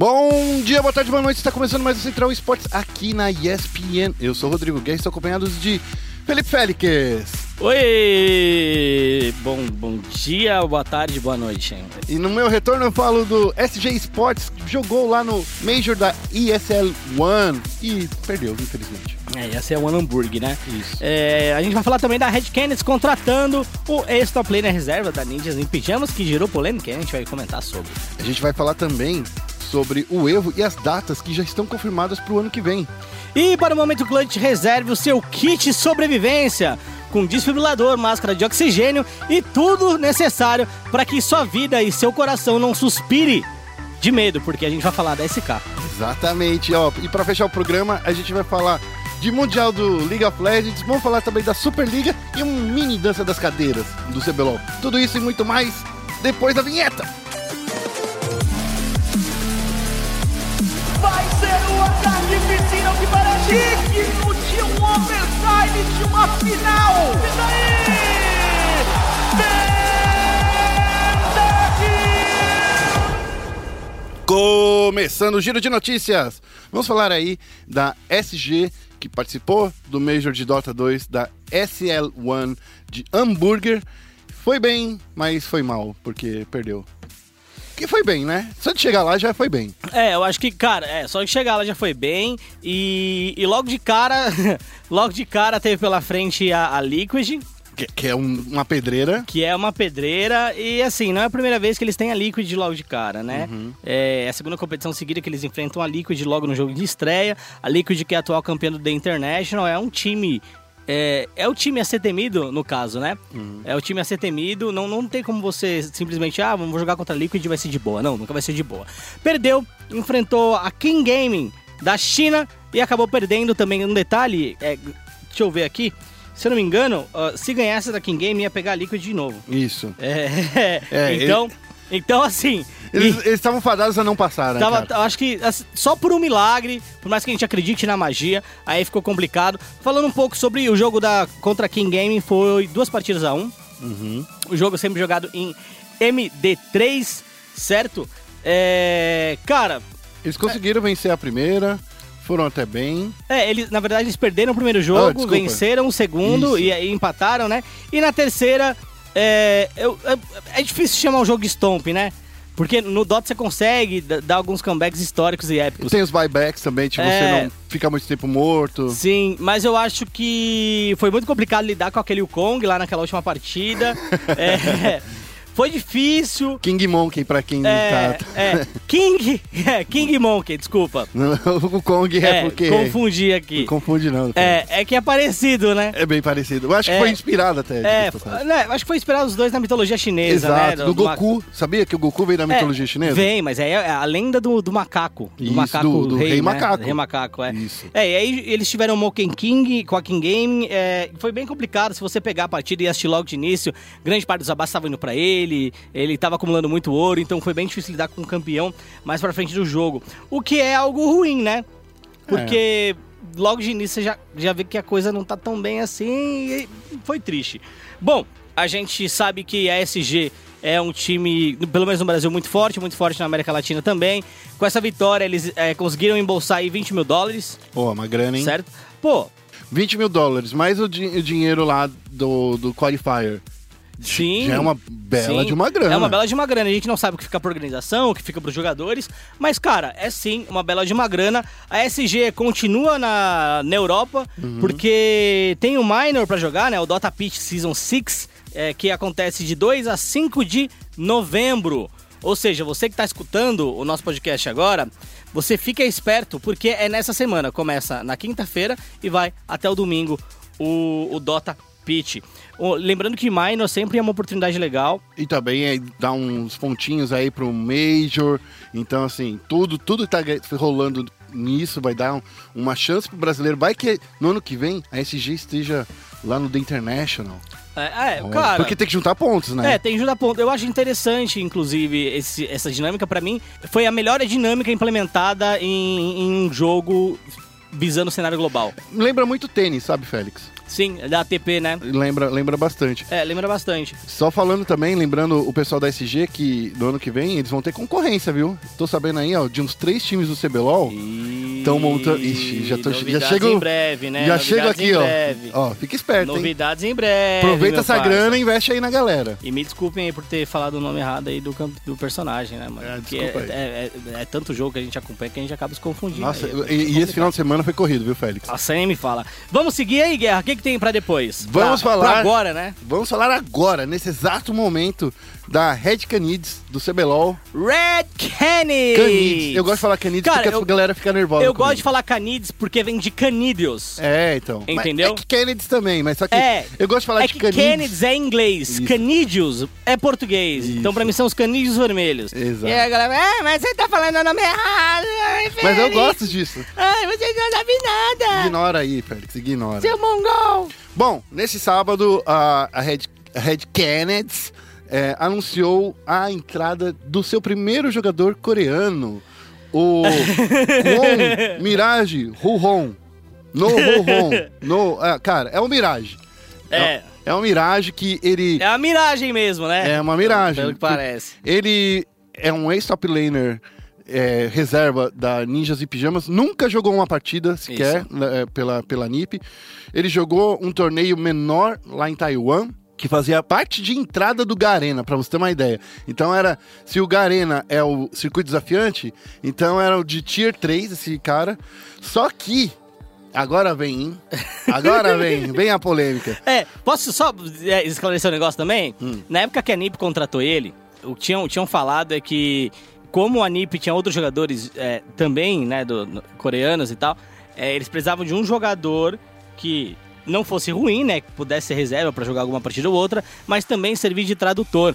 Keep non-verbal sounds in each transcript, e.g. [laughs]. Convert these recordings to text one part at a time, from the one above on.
Bom dia, boa tarde, boa noite. Está começando mais o Central Esportes aqui na ESPN. Eu sou o Rodrigo Guerra, estou acompanhado de Felipe Félix. Oi! Bom, bom dia, boa tarde, boa noite. E no meu retorno eu falo do SG Sports, que jogou lá no Major da ESL One e perdeu, infelizmente. É, essa é o Hamburg, né? Isso. É, a gente vai falar também da Red Canids contratando o ex-top player reserva da Ninjas em Pijamas, que gerou polêmica, e a gente vai comentar sobre. A gente vai falar também sobre o Evo e as datas que já estão confirmadas para o ano que vem. E para o momento clutch, reserve o seu kit sobrevivência com desfibrilador, máscara de oxigênio e tudo necessário para que sua vida e seu coração não suspire de medo, porque a gente vai falar da SK. Exatamente, ó. E para fechar o programa, a gente vai falar de Mundial do League of Legends, vamos falar também da Superliga e um mini dança das cadeiras do CBLOL. Tudo isso e muito mais depois da vinheta. Vai ser o ataque piscina que parece digno de um overtime de uma final. E daí? Começando o giro de notícias. Vamos falar aí da SG que participou do Major de Dota 2 da SL1 de Hamburger. Foi bem, mas foi mal, porque perdeu. Que foi bem, né? Só de chegar lá já foi bem. É, eu acho que, cara, é, só de chegar lá já foi bem. E, e logo de cara, [laughs] logo de cara teve pela frente a, a Liquid, Que, é um- uma pedreira. que é uma pedreira. E assim, não é a primeira vez que eles têm a Liquid logo de cara, né? É a segunda competição seguida que eles enfrentam a Liquid logo no jogo de estreia. A Liquid, que é a atual campeã do The International, é um time. É, é o time a ser temido, no caso, né? É o time a ser temido. Não, não tem como você simplesmente, ah, vamos jogar contra a Liquid e vai ser de boa. Não, nunca vai ser de boa. Perdeu, enfrentou a King Gaming da China e acabou perdendo também. Um detalhe, é, deixa eu ver aqui. Se eu não me engano, ah, se ganhasse da King Game, ia pegar a Liquid de novo. Isso. É, [laughs] É, então, então assim. Eles e estavam fadados a não passar, né, tava- cara? acho que assim, só por um milagre, por mais que a gente acredite na magia, aí ficou complicado. Falando um pouco sobre o jogo da contra King Gaming, foi duas partidas a um. Uhum. O jogo sempre jogado em MD3, certo? É, cara, Eles conseguiram vencer a primeira, foram até bem. É, eles, na verdade, eles perderam o primeiro jogo, desculpa. venceram o segundo Isso. e aí empataram, né? E na terceira, é, eu- é, é difícil chamar um jogo de Stomp, né? Porque no Dota você consegue dar alguns comebacks históricos e épicos. Tem os buybacks também, tipo, É. você não fica muito tempo morto. Sim, mas eu acho que foi muito complicado lidar com aquele Kong lá naquela última partida. [laughs] É, foi difícil. King Monkey, pra quem É, tá... é, King, [laughs] é, King Monkey, desculpa. [laughs] o Kong é, É, porque... confundi aqui. Não confunde não. cara. É, é que é parecido, né? É bem parecido. Eu acho que É. foi inspirado até. É, né, acho que foi inspirado os dois na mitologia chinesa, né? Exato. Do ma- Goku. Sabia que o Goku veio da É, mitologia chinesa? Vem, mas é a lenda do, do macaco. Do Isso, macaco do- do rei né? macaco. Rei macaco, é. Isso. É, e aí eles tiveram o Moken King com a King Game. é, foi bem complicado. Se você pegar a partida e assistir logo de início, grande parte dos abastos estava indo pra ele. Ele tava acumulando muito ouro, então foi bem difícil lidar com o campeão mais pra frente do jogo. O que é algo ruim, né? Porque logo de início você já, já vê que a coisa não tá tão bem assim e foi triste. Bom, a gente sabe que a SG é um time, pelo menos no Brasil, muito forte, muito forte na América Latina também. Com essa vitória, eles é, conseguiram embolsar aí 20 mil dólares, Pô, uma grana, hein? certo? Pô, 20 mil dólares, mais o, di- o dinheiro lá do, do Qualifier. Sim. Já é uma bela sim. de uma grana. É uma bela de uma grana. A gente não sabe o que fica pra organização, o que fica pros jogadores. Mas, cara, é sim uma bela de uma grana. A SG continua na, na Europa, Uhum. porque tem o Minor pra jogar, né? O Dota Pitch Season 6, é, que acontece de 2 a 5 de novembro. Ou seja, você que tá escutando o nosso podcast agora, você fica esperto, porque é nessa semana. Começa na quinta-feira e vai até o domingo o, o Dota O- lembrando que Minor sempre é uma oportunidade legal. E também é dar uns pontinhos aí pro Major. Então, assim, tudo, tudo que tá rolando nisso vai dar um- uma chance pro brasileiro. Vai que no ano que vem a SG esteja lá no The International. É, é cara. Porque tem que juntar pontos, né? É, tem Juda Ponto. Eu acho interessante, inclusive, esse- essa dinâmica. Pra mim, foi a melhor dinâmica implementada em, em um jogo visando o cenário global. Lembra muito tênis, sabe, Félix? Sim, é da ATP, né? Lembra, lembra bastante. É, lembra bastante. Só falando também, lembrando o pessoal da SG que no ano que vem eles vão ter concorrência, viu? Tô sabendo aí, ó, de uns três times do CBLOL. Estão montando. Ixi, já, tô, já chego. em breve, né? Já Novidades chego aqui, ó. breve. Ó, fica esperto, hein? Novidades em breve. Aproveita essa parça. grana e investe aí na galera. E me desculpem aí por ter falado o nome errado aí do, do personagem, né, mano? É, desculpa aí. é, é- é tanto jogo que a gente acompanha que a gente acaba se confundindo. Nossa, aí. É e, e esse final de semana foi corrido, viu, Félix? Nossa, nem me fala. Vamos seguir aí, Guerra. O que, que tem pra depois? Vamos Pra- falar- Pra agora, né? Vamos falar agora, nesse exato momento, da Red Canids, do CBLOL. Red Canids. Canids. Eu gosto de falar Canids Cara, porque eu- a galera fica nervosa. Eu gosto comigo. de falar Canids porque vem de canídeos. É, então. Mas Entendeu? é que Kennedy também, mas só que É, eu gosto de falar é de que Canids. Canids é inglês, Isso. canídeos é português. Isso. Então pra mim são os canídeos vermelhos. Exato. E aí a galera, ah, mas você tá falando o nome errado. ai, Mas eu gosto disso. Ai, você não sabe nada. Ignora aí, Félix, ignora. Seu mongol. Bom, nesse sábado, a, a Red, a Red Kennedy é, anunciou a entrada do seu primeiro jogador coreano, o [laughs] Kwon Mirage Ruhon. No Ruhon. No, ah, cara, é o Mirage. É. É um Mirage que ele É a miragem mesmo, né? é uma miragem. Pelo que parece. Ele é um ex-top laner é, reserva da Ninjas e Pijamas. Nunca jogou uma partida sequer né, é, pela, pela NiP. Ele jogou um torneio menor lá em Taiwan. Que fazia parte de entrada do Garena, pra você ter uma ideia. Então era. Se o Garena é o circuito desafiante, então era o de Tier 3, esse cara. Só que. Agora vem, hein? Agora vem, [laughs] vem a polêmica. É, posso só é, esclarecer um negócio também? Hum. Na época que a NiP contratou ele, o que tinham, tinham falado é que, como a NiP tinha outros jogadores é, também, né, do, no- coreanos e tal, é, eles precisavam de um jogador que não fosse ruim, né, que pudesse ser reserva pra jogar alguma partida ou outra, mas também servir de tradutor,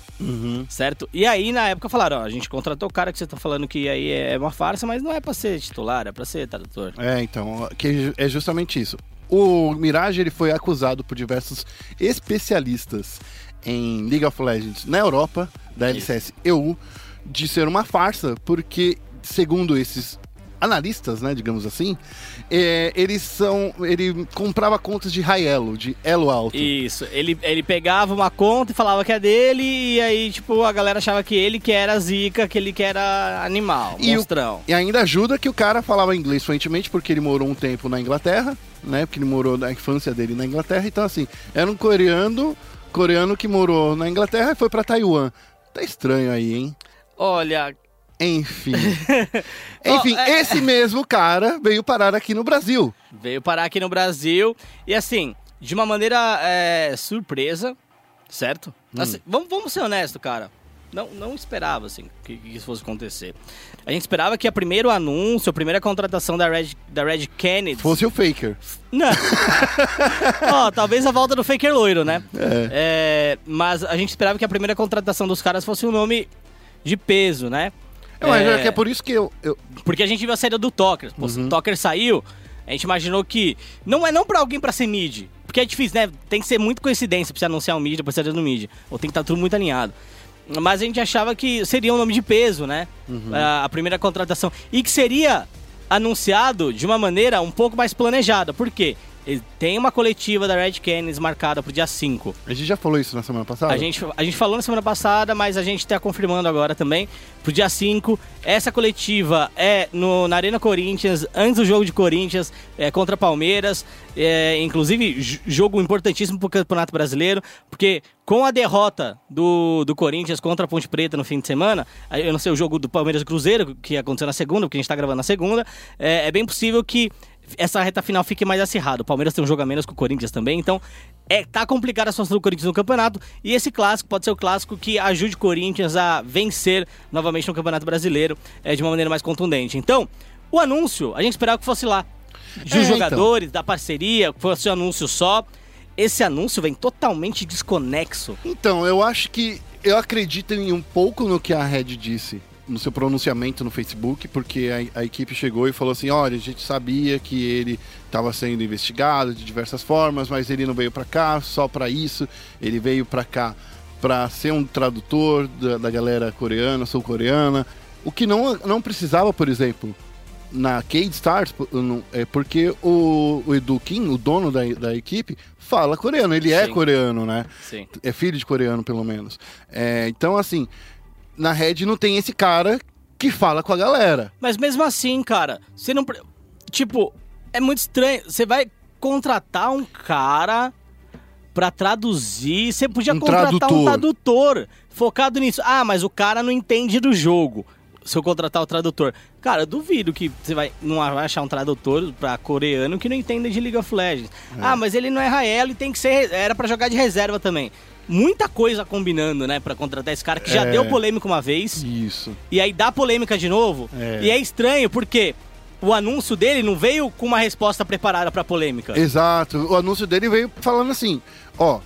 certo? E aí, na época, falaram, ó, a gente contratou o cara que você tá falando que aí é uma farsa, mas não é pra ser titular, é pra ser tradutor. É, então, que é justamente isso. O Mirage ele foi acusado por diversos especialistas em League of Legends na Europa, da LCS EU, de ser uma farsa, porque, segundo esses analistas, né, digamos assim, é, eles são. Ele comprava contas de high elo, de elo alto. Isso, ele, ele pegava uma conta e falava que é dele, e aí, tipo, a galera achava que ele que era zica, que ele que era animal, E o- monstrão. E ainda ajuda que o cara falava inglês fluentemente, porque ele morou um tempo na Inglaterra, né? Porque ele morou na infância dele na Inglaterra. Então, assim, era um coreano, coreano que morou na Inglaterra e foi pra Taiwan. Tá estranho aí, hein? Olha, Enfim. [laughs] Enfim, Ó, é- esse mesmo cara veio parar aqui no Brasil. veio parar aqui no Brasil, e assim, de uma maneira é, surpresa, certo? Hum. Assim, vamos, vamos ser honestos, cara. Não, não esperava, assim, que, que isso fosse acontecer. A gente esperava que a primeiro anúncio, a primeira contratação da Red, da Red Kennedy... Fosse o Faker. Não. [laughs] Ó, talvez a volta do Faker loiro, né? É, mas a gente esperava que a primeira contratação dos caras fosse um nome de peso, né? Eu acho É, que é por isso que eu. eu- Porque a gente viu a saída do Toker. Pô, se o Toker saiu, a gente imaginou que. Não é não pra alguém pra ser mid. Porque é difícil, né? Tem que ser muito coincidência pra você anunciar um mid, pra você no mid. Ou tem que estar tudo muito alinhado. Mas a gente achava que seria um nome de peso, né? A, a primeira contratação. E que seria anunciado de uma maneira um pouco mais planejada. Por quê? Tem uma coletiva da Red Canids marcada pro dia 5. a gente já falou isso na semana passada? A gente, a gente falou na semana passada, mas a gente está confirmando agora também. Pro dia 5, essa coletiva é no, na Arena Corinthians, antes do jogo de Corinthians, é, contra Palmeiras. É, inclusive, jogo importantíssimo pro Campeonato Brasileiro, porque com a derrota do, do Corinthians contra a Ponte Preta no fim de semana, eu não sei o jogo do Palmeiras Cruzeiro, que aconteceu na segunda, porque a gente está gravando na segunda, é, é bem possível que essa reta final fique mais acirrada. O Palmeiras tem um jogo a menos que o Corinthians também, então é, tá complicada a situação do Corinthians no campeonato. E esse clássico pode ser o clássico que ajude o Corinthians a vencer novamente no Campeonato Brasileiro é, de uma maneira mais contundente. Então, o anúncio, a gente esperava que fosse lá. Dos É, então. jogadores, da parceria, que fosse um anúncio só. Esse anúncio vem totalmente desconexo. Então, eu acho que. Eu acredito em um pouco no que a Red disse no seu pronunciamento no Facebook, porque a, a equipe chegou e falou assim: olha, a gente sabia que ele estava sendo investigado de diversas formas, mas ele não veio para cá só para isso, ele veio para cá para ser um tradutor da, da galera coreana, sul-coreana, o que não, não precisava, por exemplo, na Cade Stars é porque o, o Edu Kim, o dono da, da equipe, fala coreano. Ele é Sim. coreano, né? Sim. É filho de coreano, pelo menos. É, então, assim, na Red não tem esse cara que fala com a galera. Mas mesmo assim, cara, você não. Tipo, é muito estranho. Você vai contratar um cara pra traduzir. Você podia Um contratar um tradutor. tradutor focado nisso. Ah, mas o cara não entende do jogo. Se eu contratar o tradutor. Cara, eu duvido que você vai não vai achar um tradutor pra coreano que não entenda de League of Legends. Ah, mas ele não é Raelo e tem que ser. Era pra jogar de reserva também. Muita coisa combinando, né, pra contratar esse cara que já É. deu polêmica uma vez. Isso. E aí dá polêmica de novo. É. E é estranho porque o anúncio dele não veio com uma resposta preparada pra polêmica. Exato. O anúncio dele veio falando assim, ó,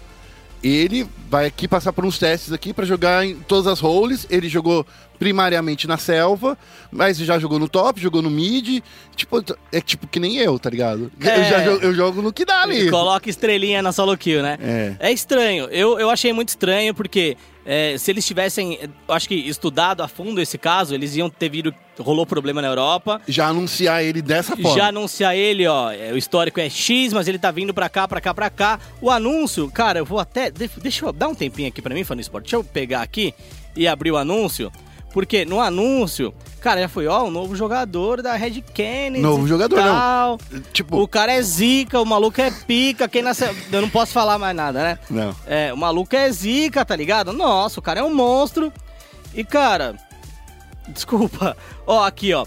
ele vai aqui passar por uns testes aqui pra jogar em todas as roles. Ele jogou primariamente na selva, mas já jogou no top, jogou no mid. Tipo, é tipo que nem eu, tá ligado? É. Eu, já, eu jogo no que dá ali. Coloca estrelinha na solo kill, né? É. estranho. Eu, eu achei muito estranho porque é, se eles tivessem, eu acho que estudado a fundo esse caso, eles iam ter visto rolou problema na Europa. Já anunciar ele dessa forma. Já anunciar ele, ó, é, o histórico é X, mas ele tá vindo pra cá, pra cá, pra cá. O anúncio, cara, eu vou até. de- Deixa eu dar um tempinho aqui pra mim, Fã do Esporte. Deixa eu pegar aqui e abrir o anúncio. Porque no anúncio, cara, já foi, ó, um novo jogador da Red Kennedy. Novo jogador, não. tal. Tipo, O cara é zica, o maluco é pica, quem nasceu. Eu não posso falar mais nada, né? não. É, o maluco é zica, tá ligado? Nossa, o cara é um monstro. E, cara, desculpa. Ó, aqui, ó.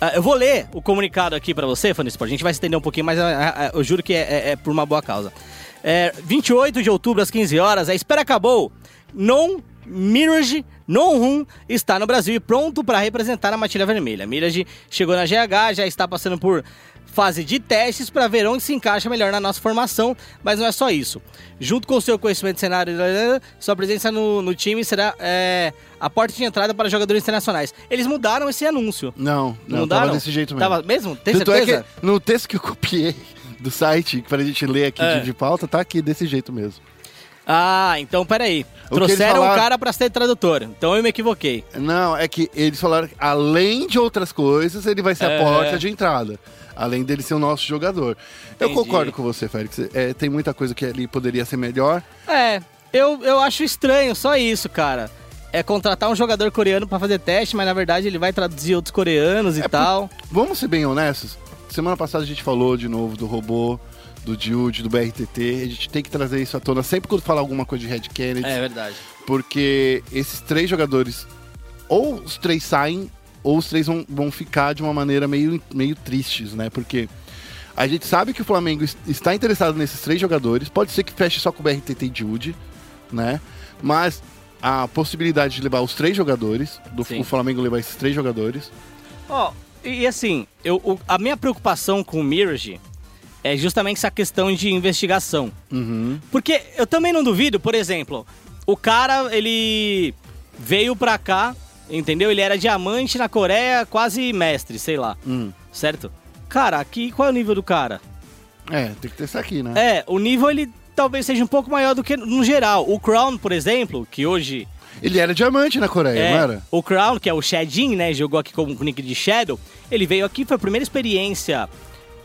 Ah, Eu vou ler o comunicado aqui pra você, Esporte. A gente vai se estender um pouquinho, mas ah, ah, eu juro que é, é- é por uma boa causa. É, 28 de outubro, às 15 horas, a espera acabou. Non Mirage Non-Hum está no Brasil e pronto para representar a matilha vermelha. Mirage chegou na GH, já está passando por fase de testes para ver onde se encaixa melhor na nossa formação, mas não é só isso. Junto com o seu conhecimento de cenário, sua presença no, no time será é, a porta de entrada para jogadores internacionais. Eles mudaram esse anúncio. Não, não, mudaram? tava desse jeito mesmo. Tava mesmo? Tem Tanto certeza? é que no texto que eu copiei do site pra gente ler aqui É. de, de pauta, tá aqui desse jeito mesmo. Ah, então peraí. O Trouxeram falaram- cara pra ser tradutor. Então eu me equivoquei. Não, é que eles falaram que além de outras coisas, ele vai ser É. a porta de entrada. Além dele ser o nosso jogador. Eu Entendi. concordo com você, Félix. É, tem muita coisa que ali poderia ser melhor. É, eu, eu acho estranho, só isso, cara. É contratar um jogador coreano pra fazer teste, mas na verdade ele vai traduzir outros coreanos e É por- tal. Vamos ser bem honestos. Semana passada a gente falou de novo do robô, do Jude, do BRTT. A gente tem que trazer isso à tona sempre quando falar alguma coisa de Red Kennedy. É verdade. Porque esses três jogadores, ou os três saem, ou os três vão, vão ficar de uma maneira meio, meio tristes, né? Porque a gente sabe que o Flamengo es- está interessado nesses três jogadores. Pode ser que feche só com o BRTT e Jude, né? Mas a possibilidade de levar os três jogadores, do Sim. o Flamengo levar esses três jogadores. Ó, e, e assim, eu, o- a minha preocupação com o Mirage é justamente essa questão de investigação. Uhum. Porque eu também não duvido, por exemplo, o cara, ele veio pra cá, entendeu? Ele era diamante na Coreia, quase mestre, sei lá, Hum. certo? Cara, aqui qual é o nível do cara? É, tem que ter isso aqui, né? É, o nível ele talvez seja um pouco maior do que no geral. O Crown, por exemplo, que hoje Ele era diamante na Coreia, é não era? o Crown, que é o Shadin, né, jogou aqui como nick de Shadow, ele veio aqui, foi a primeira experiência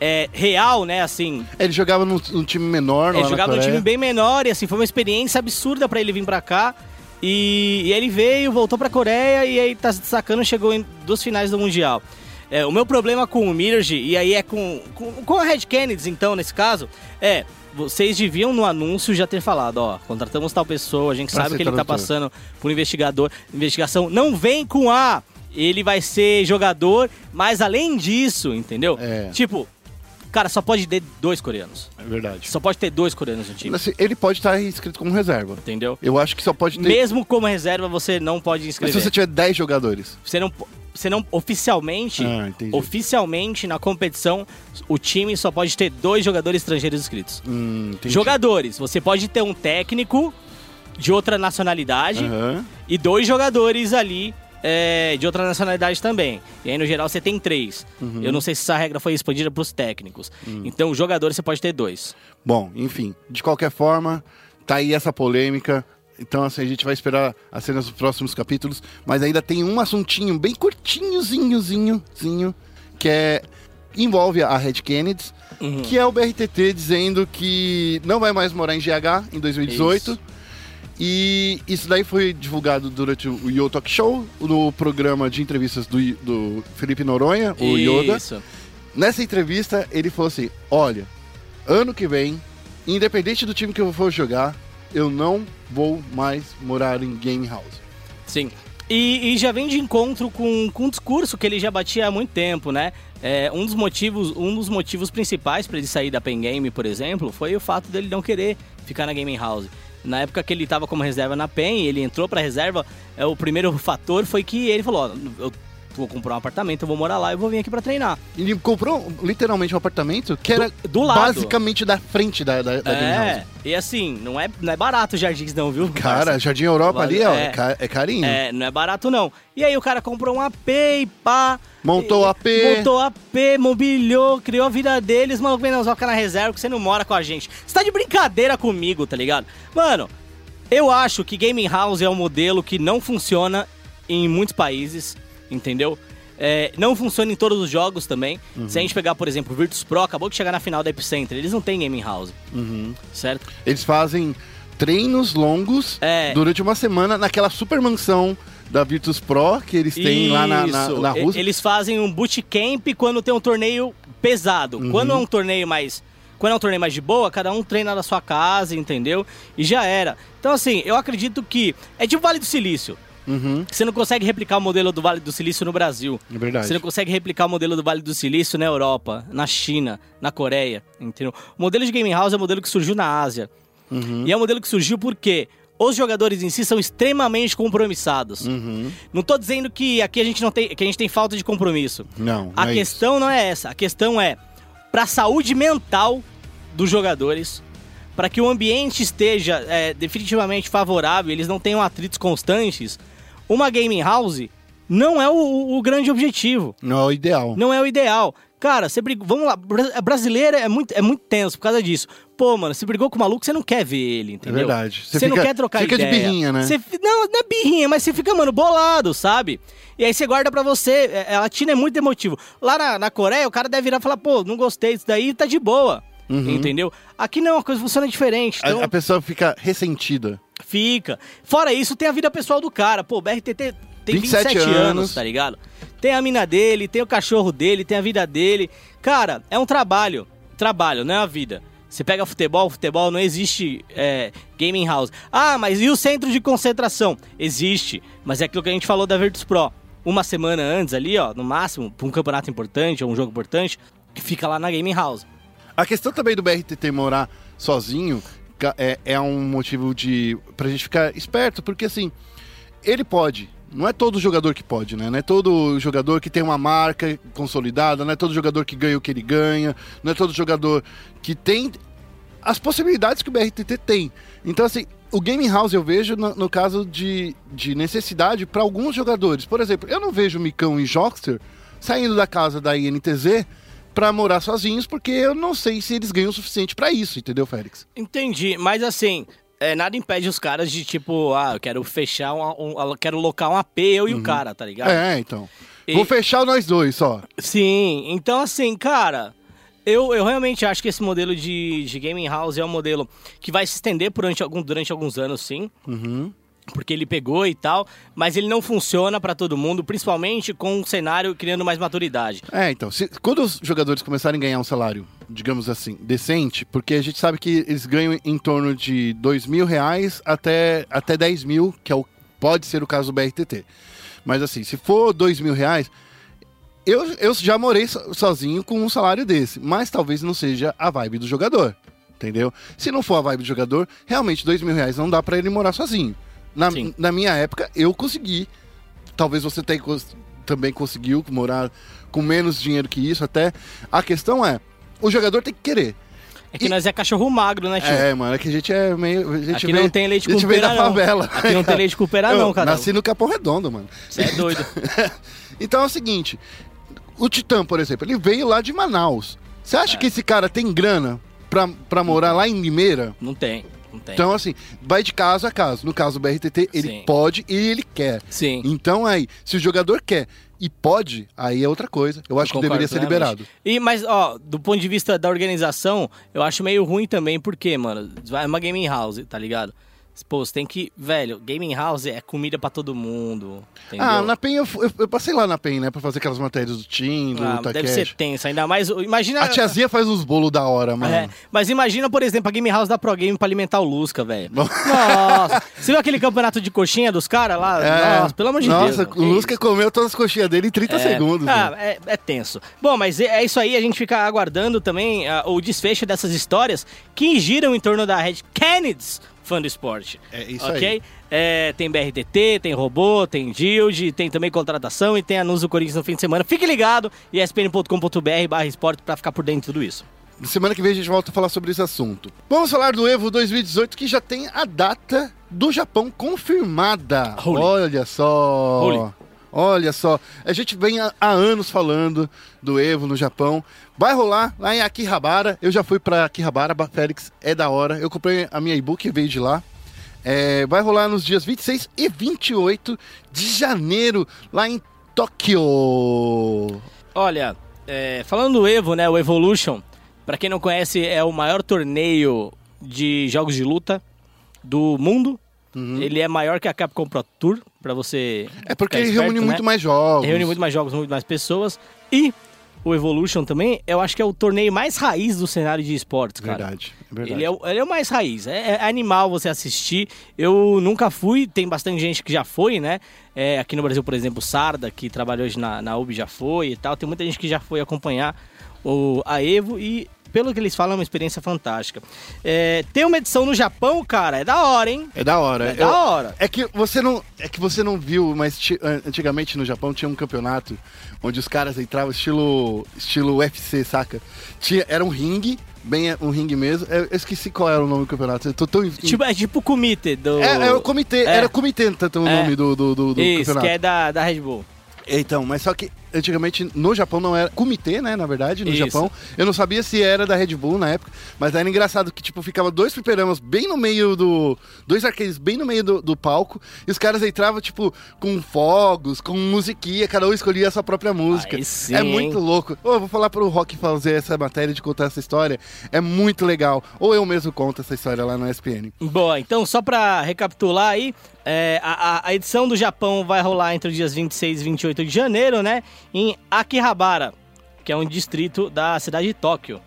é, real, né, assim, Ele jogava num, num time menor ele jogava num time bem menor e assim, foi uma experiência absurda pra ele vir pra cá. E, e ele veio, voltou pra Coreia e aí tá se destacando, chegou em duas finais do Mundial. É, o meu problema com o Mirage, e aí é com, com, com a Red Kennedy, então, nesse caso, é. Vocês deviam no anúncio já ter falado, ó, contratamos tal pessoa, a gente Pra sabe que ele tá tradutor. passando por investigador, investigação. Não vem com A, ele vai ser jogador, mas além disso, entendeu? É. Tipo, cara, só pode ter dois coreanos. É verdade. Só pode ter dois coreanos no time, Assim, ele pode estar inscrito como reserva. entendeu? Eu acho que só pode ter. Mesmo como reserva, você não pode Mas inscrever. se você tiver 10 jogadores. Você não, você não oficialmente, Ah, entendi. oficialmente na competição, o time só pode ter dois jogadores estrangeiros inscritos. Hum, entendi. Jogadores, você pode ter um técnico de outra nacionalidade Aham. e dois jogadores ali é, de outra nacionalidade também. E aí, no geral, você tem três. Uhum. Eu não sei se essa regra foi expandida para os técnicos. Então, jogadores você pode ter dois. Bom, enfim. De qualquer forma, tá aí essa polêmica. Então, assim, a gente vai esperar as cenas dos próximos capítulos. Mas ainda tem um assuntinho bem curtinhozinhozinho, zinho, que é, envolve a Red Kennedy, Uhum. que é o BRTT dizendo que não vai mais morar em GH em 2018. Isso. E isso daí foi divulgado durante o Yo Talk Show, no programa de entrevistas do, do Felipe Noronha, o Yoda. Isso. Nessa entrevista, ele falou assim: Olha, ano que vem, independente do time que eu for jogar, eu não vou mais morar em Game House. Sim. E, e já vem de encontro com, com um discurso que ele já batia há muito tempo, né? É, um, dos motivos, um dos motivos principais para ele sair da Pen Game, por exemplo, foi o fato dele não querer ficar na Gaming House. Na época que ele estava como reserva na PEN, ele entrou para reserva, é, o primeiro fator foi que ele falou: ó, eu vou comprar um apartamento, eu vou morar lá, eu vou vir aqui para treinar. Ele comprou literalmente um apartamento que era Do- do lado. basicamente da frente da, da, da Game É, House. e assim, não é, não é barato jardins não, viu? Cara, parça? Jardim Europa ali, ó, É. é, é carinho. É, não é barato não. E aí o cara comprou um AP e pá. Montou e- o AP. Montou AP, mobiliou, criou a vida deles. Mano, não, ficar na reserva que você não mora com a gente. Você tá de brincadeira comigo, tá ligado? Mano, eu acho que Gaming House é um modelo que não funciona em muitos países, entendeu? É, não funciona em todos os jogos também. Uhum. Se a gente pegar, por exemplo, o Virtus Pro, acabou de chegar na final da Epicenter, eles não têm Gaming House, Uhum. certo? Eles fazem treinos longos É. durante uma semana naquela super mansão da Virtus Pro que eles têm lá na, na, Isso. na Rússia. Eles fazem um bootcamp quando tem um torneio pesado. Uhum. Quando é um torneio mais. Quando é um torneio mais de boa, cada um treina na sua casa, entendeu? E já era. Então, assim, eu acredito que. É tipo Vale do Silício. Uhum, Você não consegue replicar o modelo do Vale do Silício no Brasil. é verdade. Você não consegue replicar o modelo do Vale do Silício na Europa, na China, na Coreia, entendeu? O modelo de Gaming House é um modelo que surgiu na Ásia. Uhum, E é um modelo que surgiu porque os jogadores em si são extremamente compromissados. uhum. Não tô dizendo que aqui a gente não tem, que a gente tem falta de compromisso. Não, A é questão não é essa. A questão é para a saúde mental dos jogadores, para que o ambiente esteja é, definitivamente favorável, eles não tenham atritos constantes. Uma gaming house não é o, o grande objetivo. Não é o ideal. Não é o ideal. Cara, você brigou. Vamos lá, bra- brasileiro é muito, é muito tenso por causa disso. Pô, mano, você brigou com o maluco, você não quer ver ele, entendeu? verdade. Você Você não fica- quer trocar fica de ideia. birrinha, né? Você não, não é birrinha, mas você fica, mano, bolado, sabe? E aí você guarda pra você. É, A Tina é muito emotivo. Lá na, na Coreia, o cara deve virar e falar, pô, não gostei disso daí, tá de boa. Entendeu? Aqui não, a coisa funciona diferente. Então, Uhum. A, a pessoa fica ressentida. Fica. Fora isso, tem a vida pessoal do cara. Pô, o BRTT tem 27, 27 anos, anos, tá ligado? Tem a mina dele, tem o cachorro dele, tem a vida dele. Cara, é um trabalho. Trabalho, não é a vida. Você pega futebol, futebol não existe é, gaming house. Ah, mas e o centro de concentração? Existe, mas é aquilo que a gente falou da Virtus Pro. Uma semana antes ali, ó, no máximo, pra um campeonato importante ou um jogo importante, fica lá na gaming house. A questão também do BRTT morar sozinho é, é um motivo de pra gente ficar esperto, porque assim, ele pode. Não é todo jogador que pode, né? Não é todo jogador que tem uma marca consolidada, não é todo jogador que ganha o que ele ganha, não é todo jogador que tem as possibilidades que o BRTT tem. Então, assim, o Gaming House eu vejo no, no caso de, de necessidade para alguns jogadores. Por exemplo, eu não vejo o Micão e Jockster saindo da casa da INTZ para morar sozinhos, porque eu não sei se eles ganham o suficiente para isso, entendeu, Félix? Entendi, mas assim, é, nada impede os caras de tipo, ah, eu quero fechar um, um- quero locar um AP, eu e o cara, tá ligado? É, então. E- Vou fechar nós dois só. Sim, então assim, cara, eu, eu realmente acho que esse modelo de, de gaming house é um modelo que vai se estender durante, algum, durante alguns anos, sim. Uhum. Porque ele pegou e tal, mas ele não funciona pra todo mundo, principalmente com um cenário criando mais maturidade. É, então, se- quando os jogadores começarem a ganhar um salário, digamos assim, decente, porque a gente sabe que eles ganham em torno de dois mil reais até, até 10 mil, que é o, pode ser o caso do BRTT. Mas assim, se for dois mil reais, eu, eu já morei so- sozinho com um salário desse, mas talvez não seja a vibe do jogador, entendeu? Se não for a vibe do jogador, realmente dois mil reais não dá pra ele morar sozinho. Na, Sim. na minha época, eu consegui. Talvez você tenha, também conseguiu morar com menos dinheiro que isso até. A questão é, o jogador tem que querer. É que E- nós é cachorro magro, né, tio? É, mano, é que a gente é meio. A gente Aqui veio- não tem leite a com gente veio da não. favela. Aqui não tem leite com pera, [laughs] Eu não, cara. Nasci no Capão Redondo, mano. Você é doido. [laughs] Então é o seguinte: o Titã, por exemplo, ele veio lá de Manaus. Você acha que esse cara tem grana pra, pra morar lá em Limeira? Não não tem. Então, assim, vai de caso a caso. No caso do BRTT, ele Sim. pode e ele quer. Sim. Então, aí, se o jogador quer e pode, aí é outra coisa. Eu acho que Concordo deveria ser plenamente. liberado. E, mas, ó, do ponto de vista da organização, eu acho meio ruim também, porque, mano, é uma gaming house, tá ligado? Pô, você tem que. Velho, gaming house é comida pra todo mundo. Entendeu? Ah, na PEN, eu, eu, eu passei lá na PEN, né, pra fazer aquelas matérias do Tim, do Ah, deve ser tenso, ainda mais. Imagina. A tiazinha faz uns bolos da hora, mano. É, mas imagina, por exemplo, a Game House da Pro Game pra alimentar o Lusca, velho. Nossa, você viu aquele campeonato de coxinha dos caras lá? É. Nossa, pelo amor de Nossa, Deus. o Lusca comeu todas as coxinhas dele em 30 É. segundos. Ah, é, é tenso. Bom, mas é, é isso aí, a gente fica aguardando também ah, o desfecho dessas histórias que giram em torno da Red Kennedys, fã do esporte. É isso ok? aí. É, tem BRTT, tem robô, tem Guild, tem também contratação e tem anúncio do Corinthians no fim de semana. Fique ligado, espn.com.br barra esporte pra ficar por dentro de tudo isso. Semana que vem a gente volta a falar sobre esse assunto. Vamos falar do Evo 2018, que já tem a data do Japão confirmada. Holy. Olha só. Holy. Olha só. A gente vem há, anos falando do Evo no Japão. Vai rolar lá em Akihabara. Eu já fui pra Akihabara, Ba- Félix, é da hora. Eu comprei a minha e-book e veio de lá. É, vai rolar nos dias 26 e 28 de janeiro, lá em Tóquio. Olha, é, falando do Evo, né, o Evolution, pra quem não conhece, é o maior torneio de jogos de luta do mundo. Ele é maior que a Capcom Pro Tour, pra você. É porque ele esperto, reúne né? muito mais jogos. Reúne muito mais jogos, muito mais pessoas. E o Evolution também, eu acho que é o torneio mais raiz do cenário de esportes, cara. Verdade, é verdade. Ele é, o, ele é o mais raiz. É, é animal você assistir. Eu nunca fui, tem bastante gente que já foi, né? É, aqui no Brasil, por exemplo, o Sarda, que trabalhou hoje na, na UB, já foi e tal. Tem muita gente que já foi acompanhar o, a Evo e, pelo que eles falam, é uma experiência fantástica. É, tem uma edição no Japão, cara, é da hora, hein? É da hora. É da hora. É que você não, é que você não viu, mas ti- an- antigamente no Japão tinha um campeonato onde os caras entravam estilo estilo UFC, saca? Tinha, era um ringue, bem um ringue mesmo. Eu, eu esqueci qual era o nome do campeonato. Eu tô tão Tipo, é tipo o comitê do... é, era o comitê, É. era o comitê tanto o É. nome do, do, do, do Isso, campeonato. que é da, da Red Bull. Então, mas só que antigamente no Japão não era comitê, né, na verdade, no Isso. Japão. Eu não sabia se era da Red Bull na época, mas era engraçado que tipo ficava dois fliperamas bem no meio do dois arcades bem no meio do, do palco e os caras entravam tipo com fogos, com musiquinha, cada um escolhia a sua própria música. Sim, é hein? muito louco. Ô, eu vou falar pro Rock fazer essa matéria de contar essa história. É muito legal. Ou eu mesmo conto essa história lá no SPN. Boa, então só pra recapitular aí, é, a- a edição do Japão vai rolar entre os dias 26 e 28 de janeiro, né? Em Akihabara, que é um distrito da cidade de Tóquio.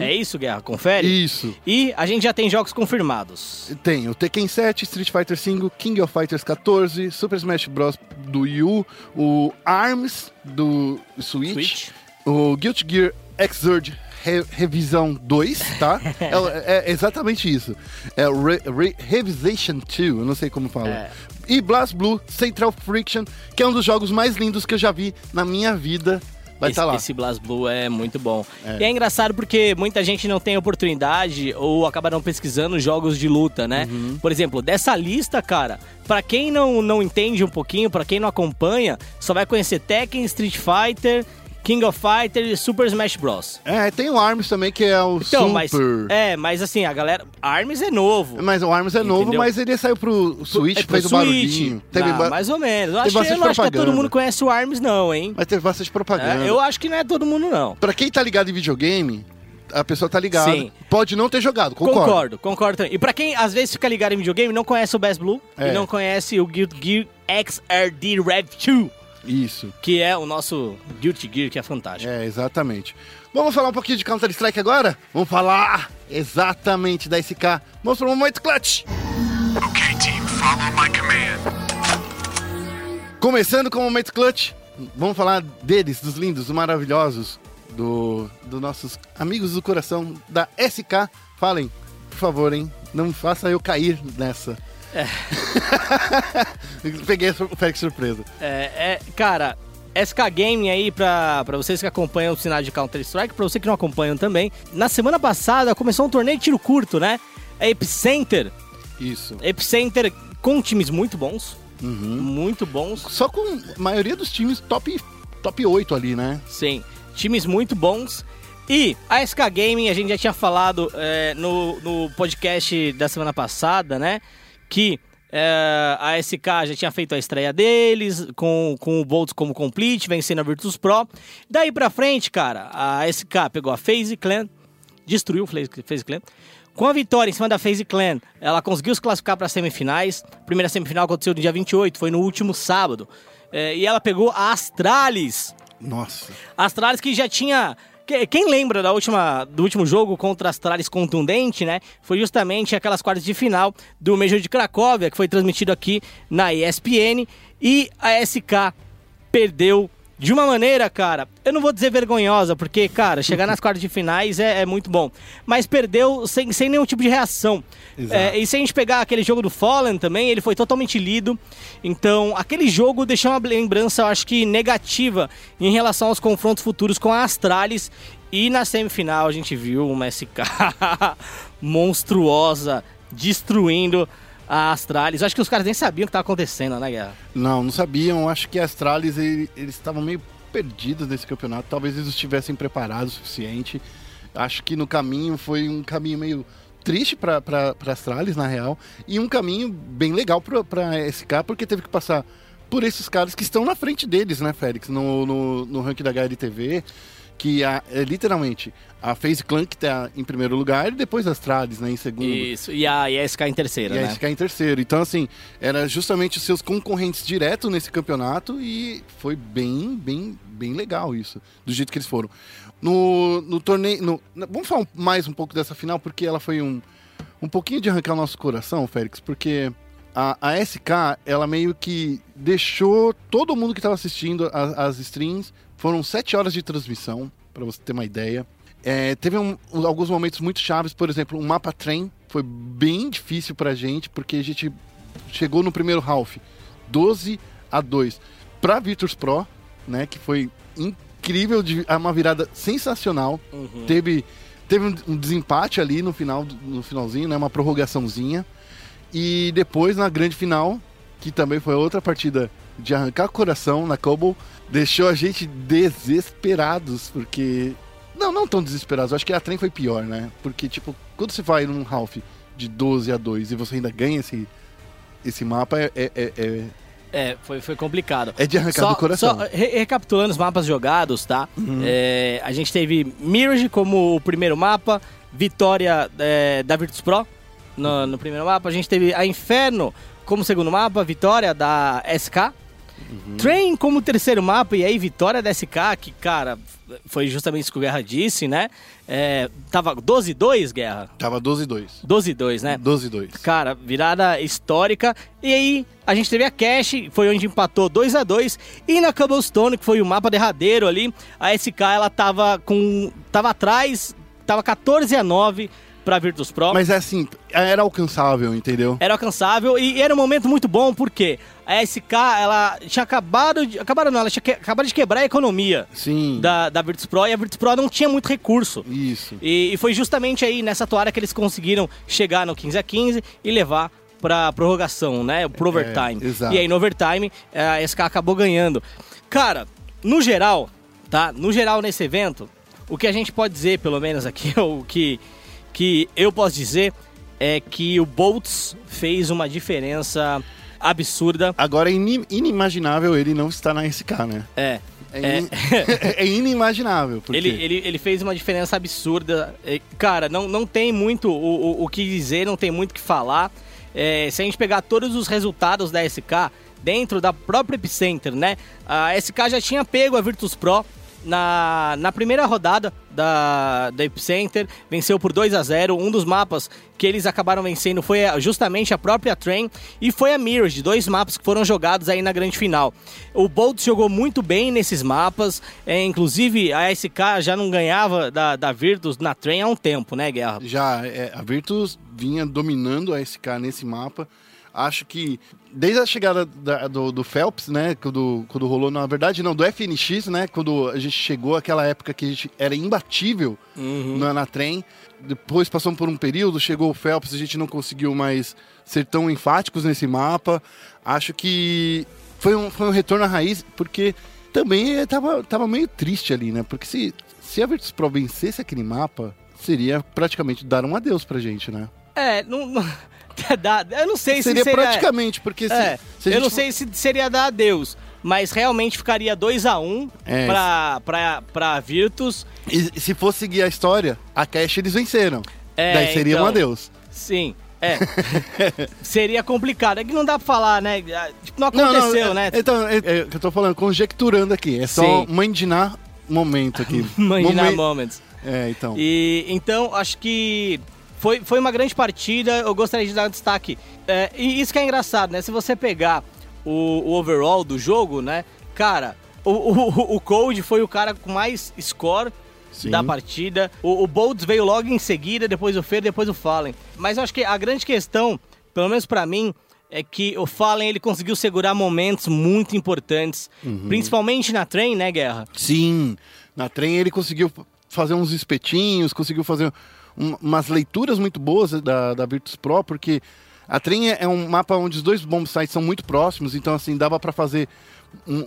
É isso, Guerra? Confere? Isso. E a gente já tem jogos confirmados. Tem o Tekken 7, Street Fighter V, King of Fighters 14, Super Smash Bros. do Wii U, o ARMS do Switch, Switch. o Guilty Gear Xrd Re Revisão 2, tá? [laughs] é, é exatamente isso. É Re Re Revisation 2, eu não sei como fala. É. E Blast Blue Central Friction, que é um dos jogos mais lindos que eu já vi na minha vida. Vai esse, estar lá. esse Blast Blue é muito bom. É. E é engraçado porque muita gente não tem oportunidade ou acaba não pesquisando jogos de luta, né? Uhum. Por exemplo, dessa lista, cara, pra quem não, não entende um pouquinho, pra quem não acompanha, só vai conhecer Tekken, Street Fighter, King of Fighters e Super Smash Bros. É, tem o ARMS também, que é o Então, Super. mas é, mas assim, a galera, Arms é novo. Mas o ARMS é novo, Entendeu? mas ele saiu pro Switch, é pro fez o barulhinho. Teve Ah, ba- mais ou menos. Eu, bastante eu não acho que é todo propaganda. mundo conhece o Arms não, hein? Mas teve bastante propaganda. É, eu acho que não é todo mundo não. Pra quem tá ligado em videogame, a pessoa tá ligada. Sim. Pode não ter jogado, concordo. Concordo, concordo também. E pra quem às vezes fica ligado em videogame, não conhece o Best Blue É. e não conhece o Guilty Gear XRD Rev 2, Isso. que é o nosso Guilty Gear, que é fantástico. É, exatamente. Vamos falar um pouquinho de Counter-Strike agora? Vamos falar exatamente da SK. Vamos para o momento clutch. Okay, team, follow my command. Começando com o momento clutch. Vamos falar deles, dos lindos, dos maravilhosos, do, dos nossos amigos do coração da SK. Falem, por favor, hein? Não faça eu cair nessa. É. [laughs] Peguei o Félix surpresa. É, é, cara, SK Gaming aí, pra, pra vocês que acompanham o sinal de Counter-Strike, pra você que não acompanham também. Na semana passada começou um torneio de tiro curto, né? A Epicenter. Isso. Epicenter com times muito bons. Uhum. Muito bons. Só com a maioria dos times top, top 8 ali, né? Sim, times muito bons. E a SK Gaming, a gente já tinha falado é, no, no podcast da semana passada, né? Que É, a SK já tinha feito a estreia deles, com, com o Boltz como complete, vencendo a Virtus Pro. Daí pra frente, cara, a SK pegou a FaZe Clan, destruiu o FaZe Clan. Com a vitória em cima da FaZe Clan, ela conseguiu se classificar para semifinais. A primeira semifinal aconteceu no dia 28, foi no último sábado. É, e ela pegou a Astralis. Nossa. Astralis que já tinha. Que- Quem lembra da última, do último jogo contra a Astralis contundente, né? Foi justamente aquelas quartas de final do Major de Cracóvia, que foi transmitido aqui na ESPN. E a SK perdeu de uma maneira, cara, eu não vou dizer vergonhosa, porque, cara, chegar nas [laughs] quartas de finais é, é muito bom. Mas perdeu sem, sem nenhum tipo de reação. É, e se a gente pegar aquele jogo do Fallen também, ele foi totalmente lido. Então, aquele jogo deixou uma lembrança, eu acho que negativa em relação aos confrontos futuros com a Astralis. E na semifinal a gente viu uma SK [laughs] monstruosa destruindo a Astralis. Acho que os caras nem sabiam o que estava acontecendo, né, Guerra? Não, não sabiam. Acho que a Astralis, ele- eles estavam meio perdidos nesse campeonato. Talvez eles estivessem preparados o suficiente. Acho que no caminho foi um caminho meio triste para Astralis, na real. E um caminho bem legal para SK, porque teve que passar por esses caras que estão na frente deles, né, Félix? No, no, no ranking da HLTV. Que a- é literalmente a FaZe Clan que tá em primeiro lugar e depois a Astralis, né, em segundo. Isso, e a, e a SK em terceira, E né? ficar em terceiro. Então, assim, era justamente os seus concorrentes direto nesse campeonato e foi bem, bem, bem legal isso, do jeito que eles foram. No, no torneio. no- vamos falar mais um pouco dessa final, porque ela foi um, um pouquinho de arrancar o nosso coração, Félix, porque a, a SK, ela meio que deixou todo mundo que estava assistindo a- as streams. Foram sete horas de transmissão, para você ter uma ideia. É, teve um- alguns momentos muito chaves, por exemplo, o mapa trem foi bem difícil pra gente, porque a gente chegou no primeiro half 12 a 2 pra Virtus Pro, né, que foi incrível, de, é uma virada sensacional. Teve, teve um, um desempate ali no final, no finalzinho, né, uma prorrogaçãozinha. E depois na grande final, que também foi outra partida de arrancar coração na Cobble, deixou a gente desesperados, porque não, não tão desesperados. Acho que a trem foi pior, né? Porque, tipo, quando você vai num half de 12 a 2 e você ainda ganha esse, esse mapa, é, é, é, é- É, foi, foi complicado. é de arrancar do coração. Só re- recapitulando os mapas jogados, tá? É, a gente teve Mirage como o primeiro mapa, vitória é, da Virtus Pro no, no primeiro mapa. A gente teve a Inferno como segundo mapa, vitória da SK. Train como terceiro mapa e aí vitória da SK, que, cara, foi justamente isso que o Guerra disse, né? É, tava 12-2, Guerra? Tava 12 a 2. 12-2, né? 12 a 2. Cara, virada histórica. E aí, a gente teve a Cash, foi onde empatou 2 a 2 E na Cobblestone, que foi o mapa derradeiro ali, a SK ela tava com. tava atrás, tava 14 a 9 pra Virtus Pro. Mas é assim, era alcançável, entendeu? Era alcançável e era um momento muito bom, porque a SK, ela tinha acabado de. Acabaram não, ela tinha que- acabado de quebrar a economia Sim. da, da Virtus Pro e a Virtus Pro não tinha muito recurso. Isso. E, e foi justamente aí nessa toalha que eles conseguiram chegar no 15 a 15 e levar pra prorrogação, né? Pro overtime. exato. e aí no overtime a SK acabou ganhando. Cara, no geral, tá? No geral nesse evento, o que a gente pode dizer, pelo menos aqui, [laughs] o que, que eu posso dizer é que o Boltz fez uma diferença absurda. Agora é ini- inimaginável ele não estar na SK, né? É. É, in- [laughs] é inimaginável. Porque... Ele, ele, ele fez uma diferença absurda. É, Cara, não, não tem muito o, o, o que dizer, não tem muito o que falar. É, se a gente pegar todos os resultados da SK dentro da própria Epicenter, né? A SK já tinha pego a Virtus Pro na, na primeira rodada da, da Epicenter, venceu por 2 a 0 Um dos mapas que eles acabaram vencendo foi justamente a própria Train e foi a Mirage, dois mapas que foram jogados aí na grande final. O Bolt jogou muito bem nesses mapas, é, inclusive a SK já não ganhava da, da Virtus na Train há um tempo, né, Guerra? Já, é, a Virtus vinha dominando a SK nesse mapa. Acho que desde a chegada da- do, do Phelps, né? Quando, quando rolou, na verdade, não, do FNX, né? Quando a gente chegou àquela época que a gente era imbatível na, na trem. Depois passamos por um período, chegou o Phelps, a gente não conseguiu mais ser tão enfáticos nesse mapa. Acho que foi um, foi um retorno à raiz, porque também tava, tava meio triste ali, né? Porque se, se a Virtus Pro vencesse aquele mapa, seria praticamente dar um adeus pra gente, né? É, não, não- [laughs] Eu não sei seria, se seria... praticamente, porque se, É, se a eu não for- sei se seria dar adeus, mas realmente ficaria 2x1 É. pra, pra, pra Virtus. E se fosse seguir a história, a Cash eles venceram. É, Daí seria então. um adeus. Sim, é. [laughs] seria complicado. É que não dá pra falar, né? Ah, Tipo, não aconteceu, é- né? Então, é, é eu tô falando, conjecturando aqui. É só Sim. mandinar momento aqui. [laughs] Imaginar Momen- moments. É, então. E então, acho que foi, foi uma grande partida. Eu gostaria de dar um destaque. É, e isso que é engraçado, né? Se você pegar o, o overall do jogo, né? Cara, o, o, o Cold foi o cara com mais score Sim. da partida. O, o Bolts veio logo em seguida, depois o Fer, depois o Fallen. Mas eu acho que a grande questão, pelo menos pra mim, é que o Fallen ele conseguiu segurar momentos muito importantes, Uhum. principalmente na train, né, Guerra? Sim, na trem ele conseguiu fazer uns espetinhos, conseguiu fazer um- umas leituras muito boas da, da Virtus Pro, porque a trem é, um mapa onde os dois bomb sites são muito próximos, então assim, dava pra fazer um-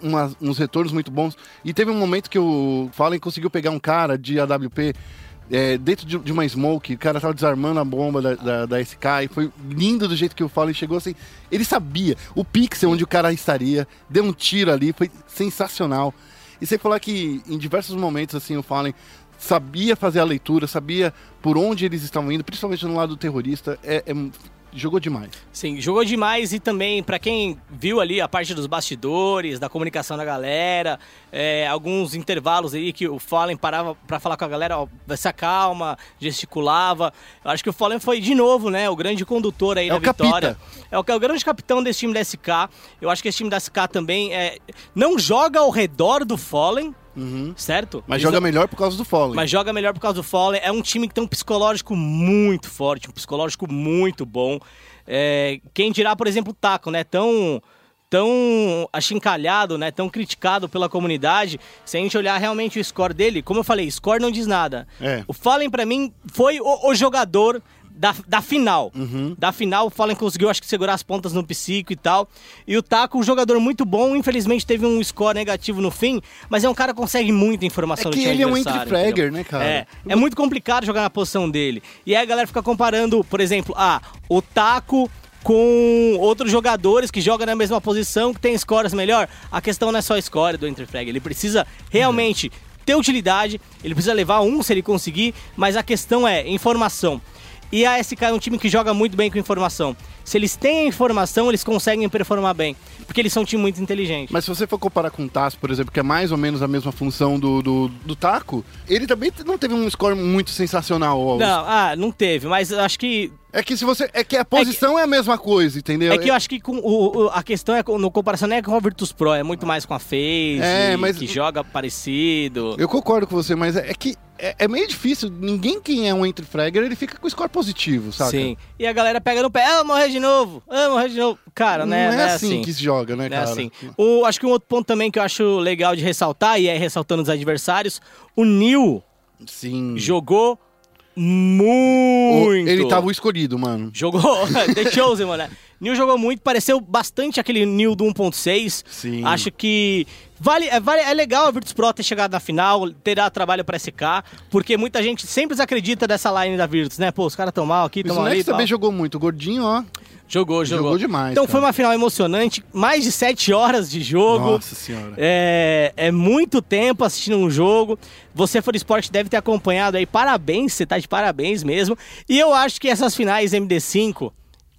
uns retornos muito bons. E teve um momento que o Fallen conseguiu pegar um cara de AWP é, dentro de, de uma smoke, o cara tava desarmando a bomba da, da, da SK e foi lindo do jeito que o Fallen chegou assim. Ele sabia o pixel onde o cara estaria, deu um tiro ali, foi sensacional. E sem falar que em diversos momentos assim o Fallen sabia fazer a leitura, sabia por onde eles estavam indo, principalmente no lado do terrorista, é, é- jogou demais. Sim, jogou demais e também, pra quem viu ali a parte dos bastidores, da comunicação da galera, é, alguns intervalos aí que o Fallen parava pra falar com a galera, ó, se acalma, gesticulava. Eu acho que o Fallen foi de novo, né, o grande condutor aí É da capita. vitória. É o, é o grande capitão desse time da SK. Eu acho que esse time da SK também é, não joga ao redor do Fallen, certo? Uhum. Mas Eles joga não- melhor por causa do Fallen. mas joga melhor por causa do Fallen. É um time que tem um psicológico muito forte, um psicológico muito bom. É, quem dirá, por exemplo, o Taco, né? Tão, tão achincalhado, né? Tão criticado pela comunidade. Se a gente olhar realmente o score dele, como eu falei, score não diz nada. É. O Fallen, pra mim, foi o, o jogador da, da final. Uhum. Da final, o Fallen conseguiu, acho que, segurar as pontas no psico e tal. E o Taco, um jogador muito bom, infelizmente teve um score negativo no fim, mas é um cara que consegue muita informação É que ele é um entry-fragger, entendeu? né, cara? É, é muito complicado jogar na posição dele. E aí a galera fica comparando, por exemplo, ah, o Taco com outros jogadores que jogam na mesma posição, que tem scores melhor. A questão não é só a score do entry frag, ele precisa realmente ter utilidade, ele precisa levar um se ele conseguir, mas a questão é informação. E a SK é um time que joga muito bem com informação. Se eles têm a informação, eles conseguem performar bem. Porque eles são um time muito inteligente. Mas se você for comparar com o Tasso, por exemplo, que é mais ou menos a mesma função do, do, do Taco, ele também não teve um score muito sensacional. Não, ah, não teve, mas eu acho que É que se você. É que a posição é, a mesma coisa, entendeu? É que eu acho que com o, o- a questão é no comparação não é com a Virtus Pro, é muito mais com a FaZe, É, mas- que joga parecido. Eu concordo com você, mas é, é que é, é meio difícil. Ninguém quem é um entry fragger, ele fica com score positivo, sabe? Sim. E a galera pega no pé, ah, morrer de novo, ah, morrer de novo. Cara, Não né? é, não assim, que se joga, né, Não é cara? assim. O, acho que um outro ponto também que eu acho legal de ressaltar, e é ressaltando os adversários, o Nil Sim. jogou muito. Ele tava o escolhido, mano. Jogou [laughs] [laughs] The Chosen, mano. Nil jogou muito, pareceu bastante aquele Nil do 1.6. Sim. Acho que vale, é, vale, é legal a Virtus Pro ter chegado na final, ter dado trabalho pra SK, porque muita gente sempre desacredita dessa line da Virtus, né? Pô, os caras tão mal aqui, O tão ali. Snacks tal. também jogou muito. Gordinho, ó. Jogou, jogou. Jogou demais, Então cara. foi uma final emocionante, mais de 7 horas de jogo. Nossa senhora. É, é muito tempo assistindo um jogo. Você for esporte deve ter acompanhado aí. Parabéns, você tá de parabéns mesmo. E eu acho que essas finais MD5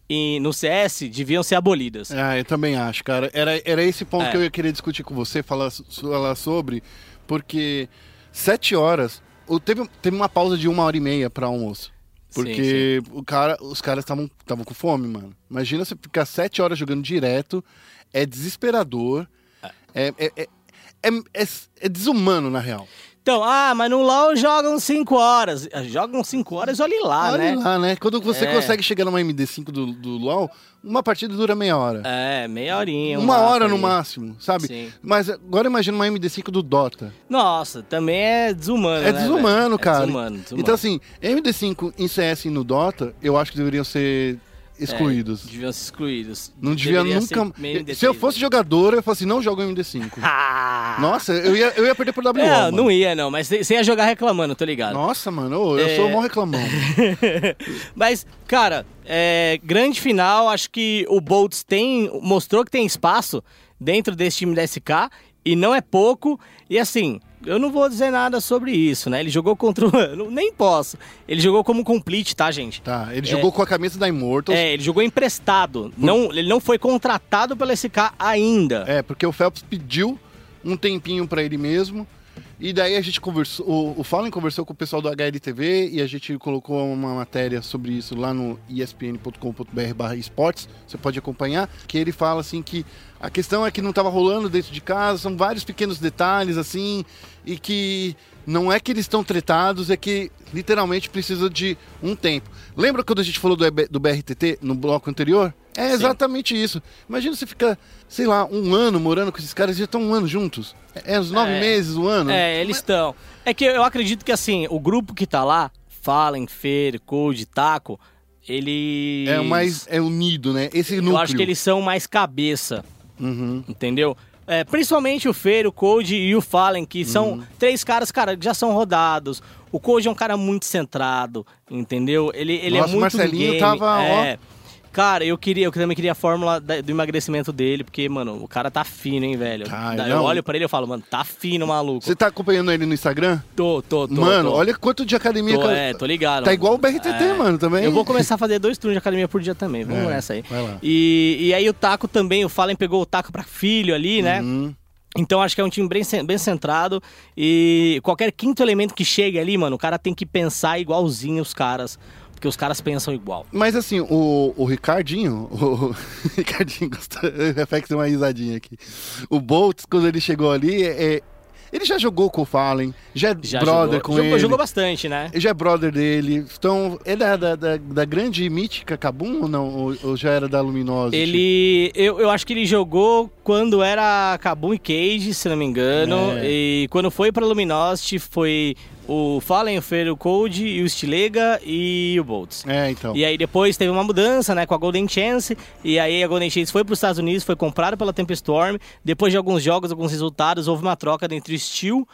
e no CS deviam ser abolidas. Ah, eu também acho, cara. Era, era esse ponto É. que eu ia querer discutir com você, falar, falar sobre, porque sete horas. Teve, teve uma pausa de uma hora e meia para almoço. Porque O cara, os caras estavam com fome, mano. Imagina você ficar sete horas jogando direto. É desesperador. É, é, é, é, é- é desumano, na real. Então, ah, mas no LoL jogam 5 horas. Jogam 5 horas, olha lá, Olha né? lá, né? Quando você É. consegue chegar numa MD5 do, do LoL, uma partida dura meia hora. É, meia horinha. um uma mapa hora no aí. máximo, sabe? Sim. Mas agora imagina uma MD5 do Dota. Nossa, também é desumano, É né, desumano, velho? cara. É desumano, desumano. Então, assim, MD5 em CS e no Dota, eu acho que deveriam ser excluídos. Deviam ser excluídos. Não devia Deveria nunca. Se eu fosse jogador, eu falasse, não joga em MD5. [laughs] Ah! Nossa, eu ia, eu ia perder pro WO. Não, mano. não ia, não. Mas você ia jogar reclamando, tô ligado. Nossa, mano, eu É. sou mó reclamão. [laughs] Mas, cara, é, grande final. Acho que o Boltz tem, mostrou que tem espaço dentro desse time da SK. E não é pouco. E assim, eu não vou dizer nada sobre isso, né? Ele jogou contra o... [laughs] Nem posso. Ele jogou como complete, tá, gente? Tá, ele jogou com a camisa da Immortals. É, ele jogou emprestado. Não, ele não foi contratado pela SK ainda. É, porque o Phelps pediu um tempinho pra ele mesmo. E daí a gente conversou, o, o Fallen conversou com o pessoal do HLTV e a gente colocou uma matéria sobre isso lá no espn.com.br barra esportes, você pode acompanhar, que ele fala assim que a questão é que não estava rolando dentro de casa, são vários pequenos detalhes assim, e que não é que eles estão tretados, é que literalmente precisa de um tempo. Lembra quando a gente falou do, EB do BRTT no bloco anterior? É exatamente isso. Imagina você ficar, sei lá, um ano morando com esses caras, já estão um ano juntos. É, é uns nove É. meses, um ano. É, eles estão. É que eu acredito que assim, o grupo que tá lá, Fallen, Fer, Code, Taco, eles. É o mais é unido, né? Esse núcleo. Eu acho que eles são mais cabeça, Uhum. entendeu? É, principalmente o Fer, o Code e o Fallen, que são Uhum. três caras, cara, que já são rodados. O Code é um cara muito centrado, entendeu? Ele, ele Nossa, é o muito Marcelinho game, tava, ó. Cara, eu queria, eu também queria a fórmula da- do emagrecimento dele, porque, mano, o cara tá fino, hein, velho. Tá, eu não. olho pra ele e falo, mano, tá fino, maluco. Você tá acompanhando ele no Instagram? Tô, tô, tô. mano, tô. olha quanto de academia. Tô, que- é, tô ligado. Tá mano. igual o BRTT, É. mano, também. Eu vou começar a fazer dois turnos de academia por dia também. Vamos É, nessa aí. vai lá. E, e aí o Taco também, o Fallen pegou o Taco pra filho ali, né? Uhum. Então acho que é um time bem, bem centrado. E qualquer quinto elemento que chegue ali, mano, o cara tem que pensar igualzinho os caras. Porque os caras pensam igual. Mas assim, o, o Ricardinho, [laughs] o Ricardinho gostou, o Reflex deu uma risadinha aqui. O Boltz, quando ele chegou ali, é, ele já jogou com o Fallen, já é Já brother jogou, com jogou, ele. jogou bastante, né? Já é brother dele. Então, ele é da, da, da grande mítica Kabum ou não? Ou, ou já era da Luminosity? Ele. Eu, eu acho que ele jogou quando era Kabum e Cage, se não me engano. É. E quando foi pra Luminosity foi o Fallen, o Fer, o Code, e o Stilega e o Boltz. É, então. E aí depois teve uma mudança, né, com a Golden Chance, e aí a Golden Chance foi para os Estados Unidos, foi comprada pela Tempestorm. Depois de alguns jogos, alguns resultados, houve uma troca entre o Steel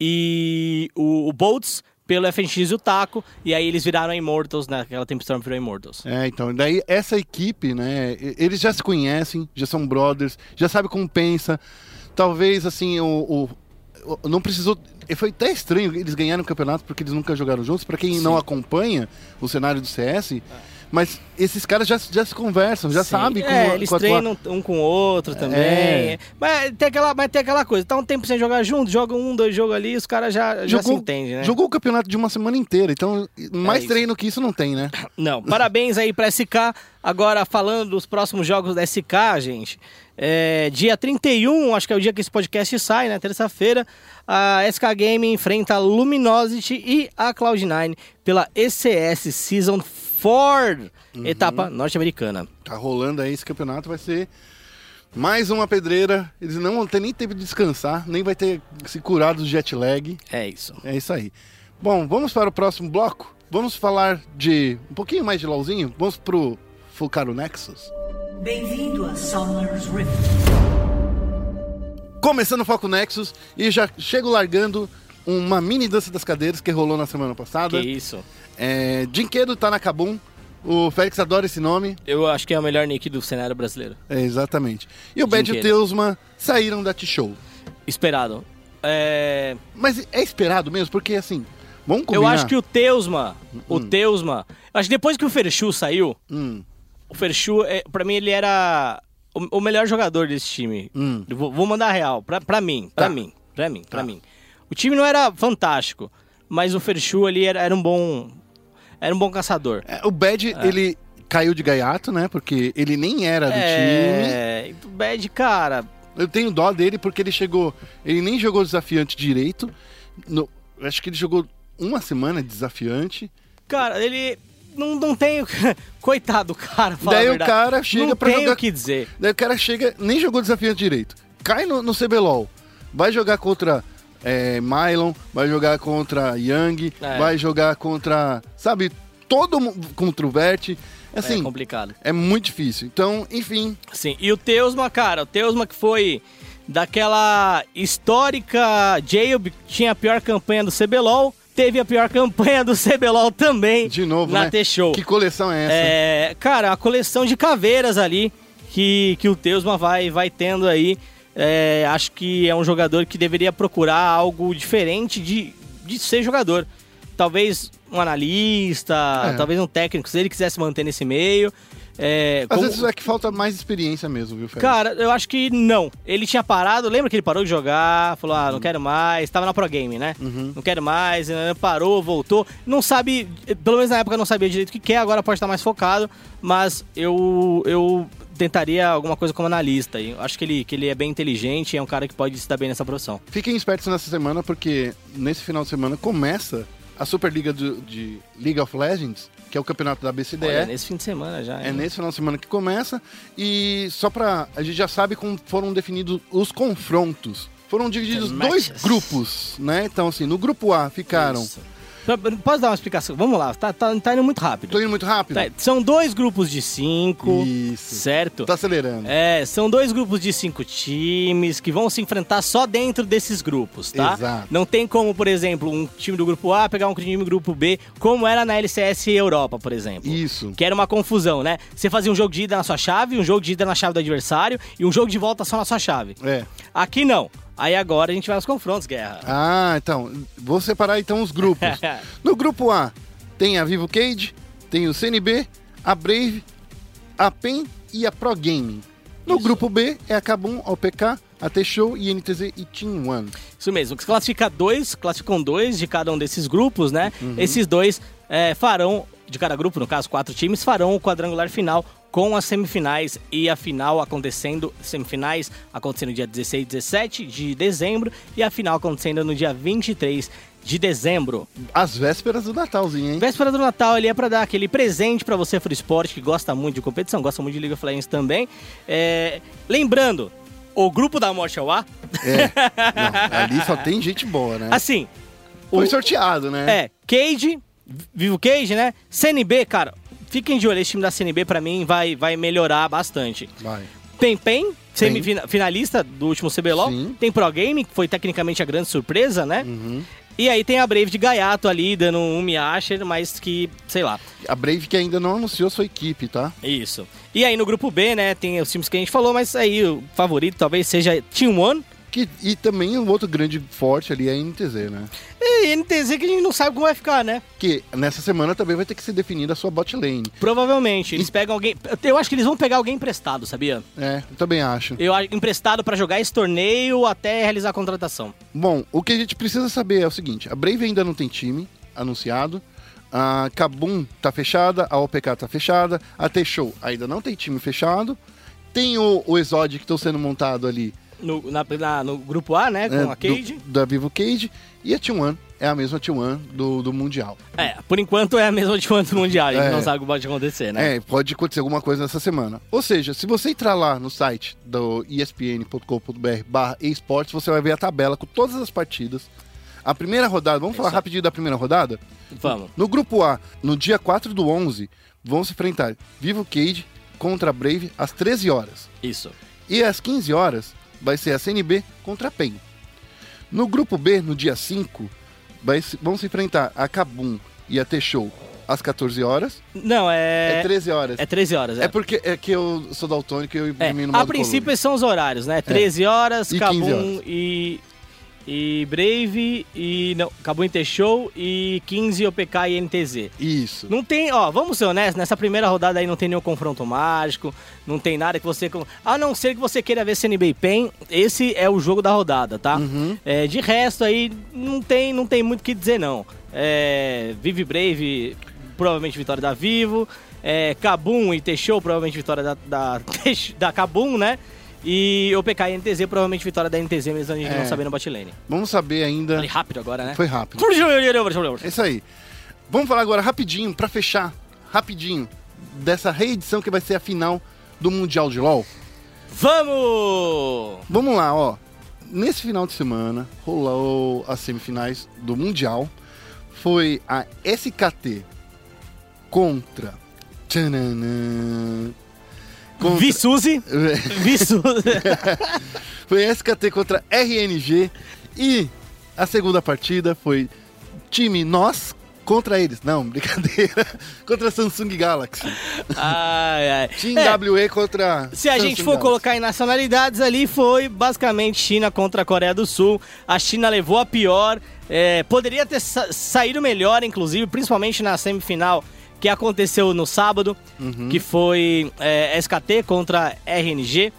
e o, o Boltz pelo FNX e o Taco, e aí eles viraram a Immortals, né, aquela Tempestorm virou Immortals. É, então, daí essa equipe, né, eles já se conhecem, já são brothers, já sabe como pensa. Talvez, assim, o- o- não precisou... e Foi até estranho eles ganharam o campeonato porque eles nunca jogaram juntos. Pra quem não acompanha o cenário do CS, mas esses caras já, já se conversam, já Sim. sabem como... É, eles com tua- treinam um com o outro também. É. Mas, tem aquela, mas tem aquela coisa, tá um tempo sem jogar junto, joga um, dois jogos ali, os caras já, já se entendem, né? Jogou o campeonato de uma semana inteira, então mais isso. treino que isso não tem, né? Não, parabéns aí pra SK. Agora, falando dos próximos jogos da SK, gente. É, dia 31, acho que é o dia que esse podcast sai, né? Terça-feira. A SK Game enfrenta a Luminosity e a Cloud9 pela ECS Season 4, etapa norte-americana. Tá rolando aí esse campeonato, vai ser mais uma pedreira. Eles não vão ter nem tempo de descansar, nem vai ter se curado do jet lag. É isso. É isso aí. Bom, vamos para o próximo bloco. Vamos falar de um pouquinho mais de LOLzinho. Vamos pro Fulcaro Nexus. Bem-vindo a Summer's Rift. Começando o Foco Nexus e já chego largando uma mini dança das cadeiras que rolou na semana Que passada. isso. É, Dinquedo tá na Kabum. O Félix adora esse nome. Eu acho que é o melhor nick do cenário brasileiro. É, exatamente. E o Bad e o Dinquedo. Teusma saíram da T-Show. Esperado. É, Mas é esperado mesmo, porque assim, vamos eu combinar. acho que o Teusma, o Teusma, eu acho que depois que o Ferchu saiu, Hum, o Ferchu, é, pra mim, ele era o, o melhor jogador desse time. Hum. Vou, vou mandar real, pra, pra mim, pra Tá. mim, pra mim, pra Tá. mim. O time não era fantástico, mas o Ferchu ali era, era um bom. Era um bom caçador. é, o Bad, ele caiu de gaiato, né? Porque ele nem era do time. É, o Bad, cara, Eu tenho dó dele porque ele chegou. Ele nem jogou desafiante direito. No- acho que ele jogou uma semana de desafiante. cara, ele não, não tem. o- [laughs] Coitado do cara, fala Daí o cara chega não pra jogar- o que dizer. Daí o cara chega, nem jogou desafiante direito. Cai no, no CBLOL. Vai jogar contra é, Mylon, vai jogar contra Young, É. vai jogar contra. Sabe? todo mundo contra o Vert. Assim, é complicado. é muito difícil. Então, enfim, Sim, e o Teusma, cara, o Teusma que foi daquela histórica Jailb, que tinha a pior campanha do CBLOL, teve a pior campanha do CBLOL também de novo, na né? T-Show. Que coleção é essa? É, cara, a coleção de caveiras ali que, que o Teusma vai, vai tendo aí. É, acho que é um jogador que deveria procurar algo diferente de, de ser jogador. Talvez um analista, É. talvez um técnico, se ele quisesse manter nesse meio. É, Às como- vezes é que falta mais experiência mesmo, viu, Félix? Cara, eu acho que não. Ele tinha parado, lembra que ele parou de jogar, falou, ah, não quero mais, tava na Pro Game, né? Não quero mais, eh, parou, voltou. Não sabe, pelo menos na época não sabia direito o que quer, agora pode estar mais focado, mas eu, eu tentaria alguma coisa como analista. Eu acho que ele, que ele é bem inteligente e é um cara que pode se dar bem nessa profissão. Fiquem espertos nessa semana, porque nesse final de semana começa a Superliga do- de League of Legends, que é o campeonato da BCDE. Olha, nesse fim de semana já. É hein? nesse final de semana que começa. E só pra. A gente já sabe como foram definidos os confrontos. Foram divididos dois grupos, né? Então, assim, no grupo A ficaram. Isso. Posso dar uma explicação? Vamos lá, tá, tá, tá indo muito rápido. Tô indo muito rápido? Tá, são dois grupos de cinco, Isso. certo? Tá acelerando. É, são dois grupos de cinco times que vão se enfrentar só dentro desses grupos, tá? Exato. Não tem como, por exemplo, um time do grupo A pegar um time do grupo B, como era na LCS Europa, por exemplo. Isso. Que era uma confusão, né? Você fazia um jogo de ida na sua chave, um jogo de ida na chave do adversário e um jogo de volta só na sua chave. É. Aqui não. Aí agora a gente vai aos confrontos, guerra. Ah, então. Vou separar então os grupos. [laughs] No grupo A tem a Vivo Cage, tem o CNB, a Brave, a PEN e a Pro Gaming. No Isso. grupo B é a Kabum, a OPK, a T-Show, INTZ e Team One. Isso mesmo. Que classifica dois, classificam dois de cada um desses grupos, né? Uhum. Esses dois é, farão, de cada grupo, no caso, quatro times, farão o quadrangular final com as semifinais e a final acontecendo, semifinais acontecendo no dia 16 e 17 de dezembro e a final acontecendo no dia 23 de dezembro. As vésperas do Natalzinho, hein? Véspera do Natal ali é pra dar aquele presente pra você, for esporte, que gosta muito de competição, gosta muito de League of Legends também. É, lembrando, o grupo da Morte ao A, É. [laughs] Não, ali só tem gente boa, né? assim, Foi o- sorteado, né? É, Cage, Vivo Cage, né? CNB, cara, fiquem de olho, esse time da CNB pra mim vai, vai melhorar bastante. Vai. Tem Pen, semifinalista do último CBLOL. Sim. Tem Pro Game, que foi tecnicamente a grande surpresa, né? Uhum. E aí tem a Brave de Gaiato ali, dando um Miasher, mas que, sei lá, A Brave que ainda não anunciou sua equipe, tá? isso. E aí no grupo B, né, tem os times que a gente falou, mas aí o favorito talvez seja Team One. Que, e também um outro grande forte ali é a NTZ, né? E NTZ que a gente não sabe como vai ficar, né? Que nessa semana também vai ter que ser definida a sua bot lane. Provavelmente. Eles pegam alguém. Eu acho que eles vão pegar alguém emprestado, sabia? É, eu também acho. Eu acho emprestado pra jogar esse torneio até realizar a contratação. Bom, o que a gente precisa saber é o seguinte: a Brave ainda não tem time anunciado. A Kabum tá fechada, a OPK tá fechada, a T-Show ainda não tem time fechado. Tem o, o Exod que estão sendo montado ali No, na- na- no grupo A, né? Com é, a Cade. do- da Vivo Cage. E a T1 é a mesma T1 do, do Mundial. É, por enquanto é a mesma de quanto mundial. A gente É. não sabe o que pode acontecer, né? É, pode acontecer alguma coisa nessa semana. Ou seja, se você entrar lá no site do espn.com.br barra esportes, você vai ver a tabela com todas as partidas. A primeira rodada, vamos falar Exato. rapidinho da primeira rodada? Vamos. No grupo A, no dia 4 do 11, vão se enfrentar Vivo Cage contra a Brave às 13 horas. Isso. E às 15 horas vai ser a CNB contra a PEN. No grupo B, no dia 5, vai se- vão se enfrentar a Kabum e a T-Show às 14 horas. Não, é. É 13 horas. É 13 horas, é. É porque é que eu sou daltônico e eu É, imprimi no a modo princípio esses são os horários, né? 13 horas, E 15 Kabum horas. e. E Brave e. Não, Kabum e T-Show e 15 OPK e NTZ. Isso. Não tem, ó, vamos ser honestos, nessa primeira rodada aí não tem nenhum confronto mágico, não tem nada que você. A não ser que você queira ver CNB e PEN, esse é o jogo da rodada, tá? Uhum. É, de resto aí, não tem, não tem muito o que dizer, não. É, Vive Brave, provavelmente vitória da Vivo. É, Kabum e T-Show, provavelmente vitória da, da, [laughs] da Kabum, né? E OPK e NTZ, provavelmente vitória da NTZ, mesmo a gente É. não sabendo botlane. Vamos saber ainda. Falei rápido agora, né? Foi rápido. É isso aí. Vamos falar agora rapidinho, pra fechar, rapidinho, dessa reedição que vai ser a final do Mundial de LoL. Vamos! Vamos lá, ó. Nesse final de semana rolou as semifinais do Mundial. Foi a SKT contra. Tchananã, contra Vi Suzy, [laughs] vi Suzy. [laughs] foi SKT contra RNG. E a segunda partida foi time nós contra eles. Não, [laughs] brincadeira. contra Samsung Galaxy. ai, ai. Team É, WE contra. Se a Samsung gente for Galaxy. colocar em nacionalidades ali, foi basicamente China contra a Coreia do Sul. A China levou a pior. é, poderia ter sa- saído melhor, inclusive, principalmente na semifinal que aconteceu no sábado, Uhum. que foi é, SKT contra RNG.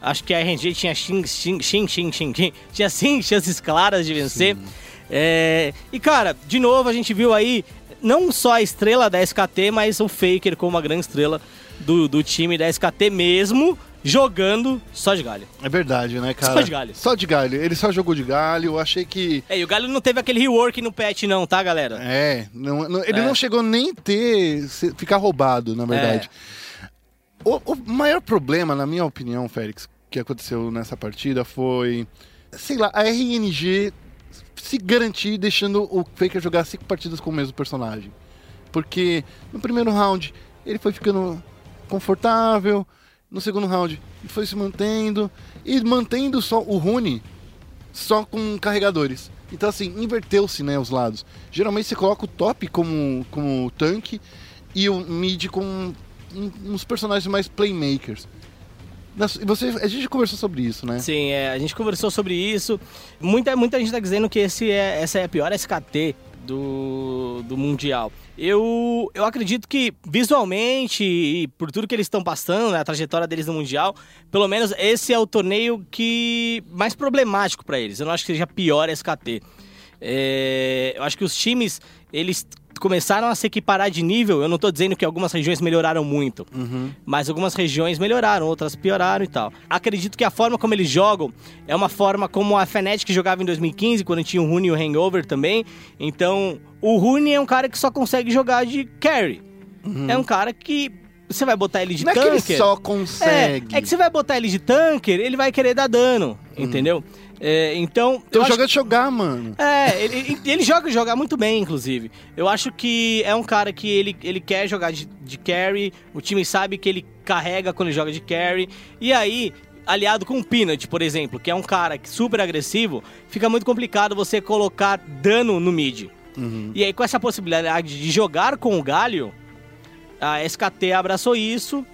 Acho que a RNG tinha xin, xin, xin, xin, xin, xin, tinha sim [laughs] chances claras de vencer. É, e cara, de novo a gente viu aí não só a estrela da SKT, mas o Faker como uma grande estrela do, do time da SKT mesmo, jogando só de galho. É verdade, né, cara? Só de galho. Só de galho. Ele só jogou de galho. Eu achei que. É, e o Galho não teve aquele rework no patch não, tá, galera? É, não- não- ele É. não chegou nem ter. ficar roubado, na verdade. É. O, o maior problema, na minha opinião, Félix, que aconteceu nessa partida foi. Sei lá, a RNG se garantir deixando o Faker jogar cinco partidas com o mesmo personagem. Porque no primeiro round ele foi ficando confortável, no segundo round ele foi se mantendo e mantendo só o Rune só com carregadores. Então assim, inverteu-se né, os lados. Geralmente você coloca o top como, como tanque e o mid com uns personagens mais playmakers. Você, a gente conversou sobre isso, né? Sim, é, a gente conversou sobre isso. Muita, muita gente tá dizendo que esse é, essa é a pior SKT do, do Mundial. Eu, eu acredito que visualmente e por tudo que eles estão passando, né, a trajetória deles no Mundial, pelo menos esse é o torneio que mais problemático para eles. Eu não acho que seja a pior SKT. É, eu acho que os times, eles começaram a se equiparar de nível. Eu não tô dizendo que algumas regiões melhoraram muito, mas algumas regiões melhoraram, outras pioraram e tal. Acredito que a forma como eles jogam é uma forma como a Fnatic jogava em 2015, quando tinha o Rune e o Hangover também. Então, o Rune é um cara que só consegue jogar de carry. É um cara que você vai botar ele de Não é que ele tanker. só É, consegue. é que você vai botar ele de tanker, ele vai querer dar dano, entendeu? É, então, Então eu acho joga de jogar, mano. é, ele, ele- joga joga muito bem, inclusive. Eu acho que é um cara que ele, ele quer jogar de, de carry, o time sabe que ele carrega quando ele joga de carry. E aí, aliado com o Peanut, por exemplo, que é um cara super agressivo, fica muito complicado você colocar dano no mid. E aí, com essa possibilidade de jogar com o Galho, a SKT abraçou isso,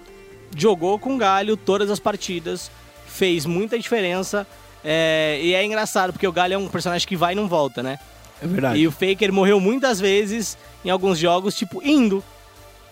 jogou com o Galho todas as partidas, fez muita diferença. É, e é engraçado, porque o Galho é um personagem que vai e não volta, né? É verdade. E o Faker morreu muitas vezes em alguns jogos, tipo, indo.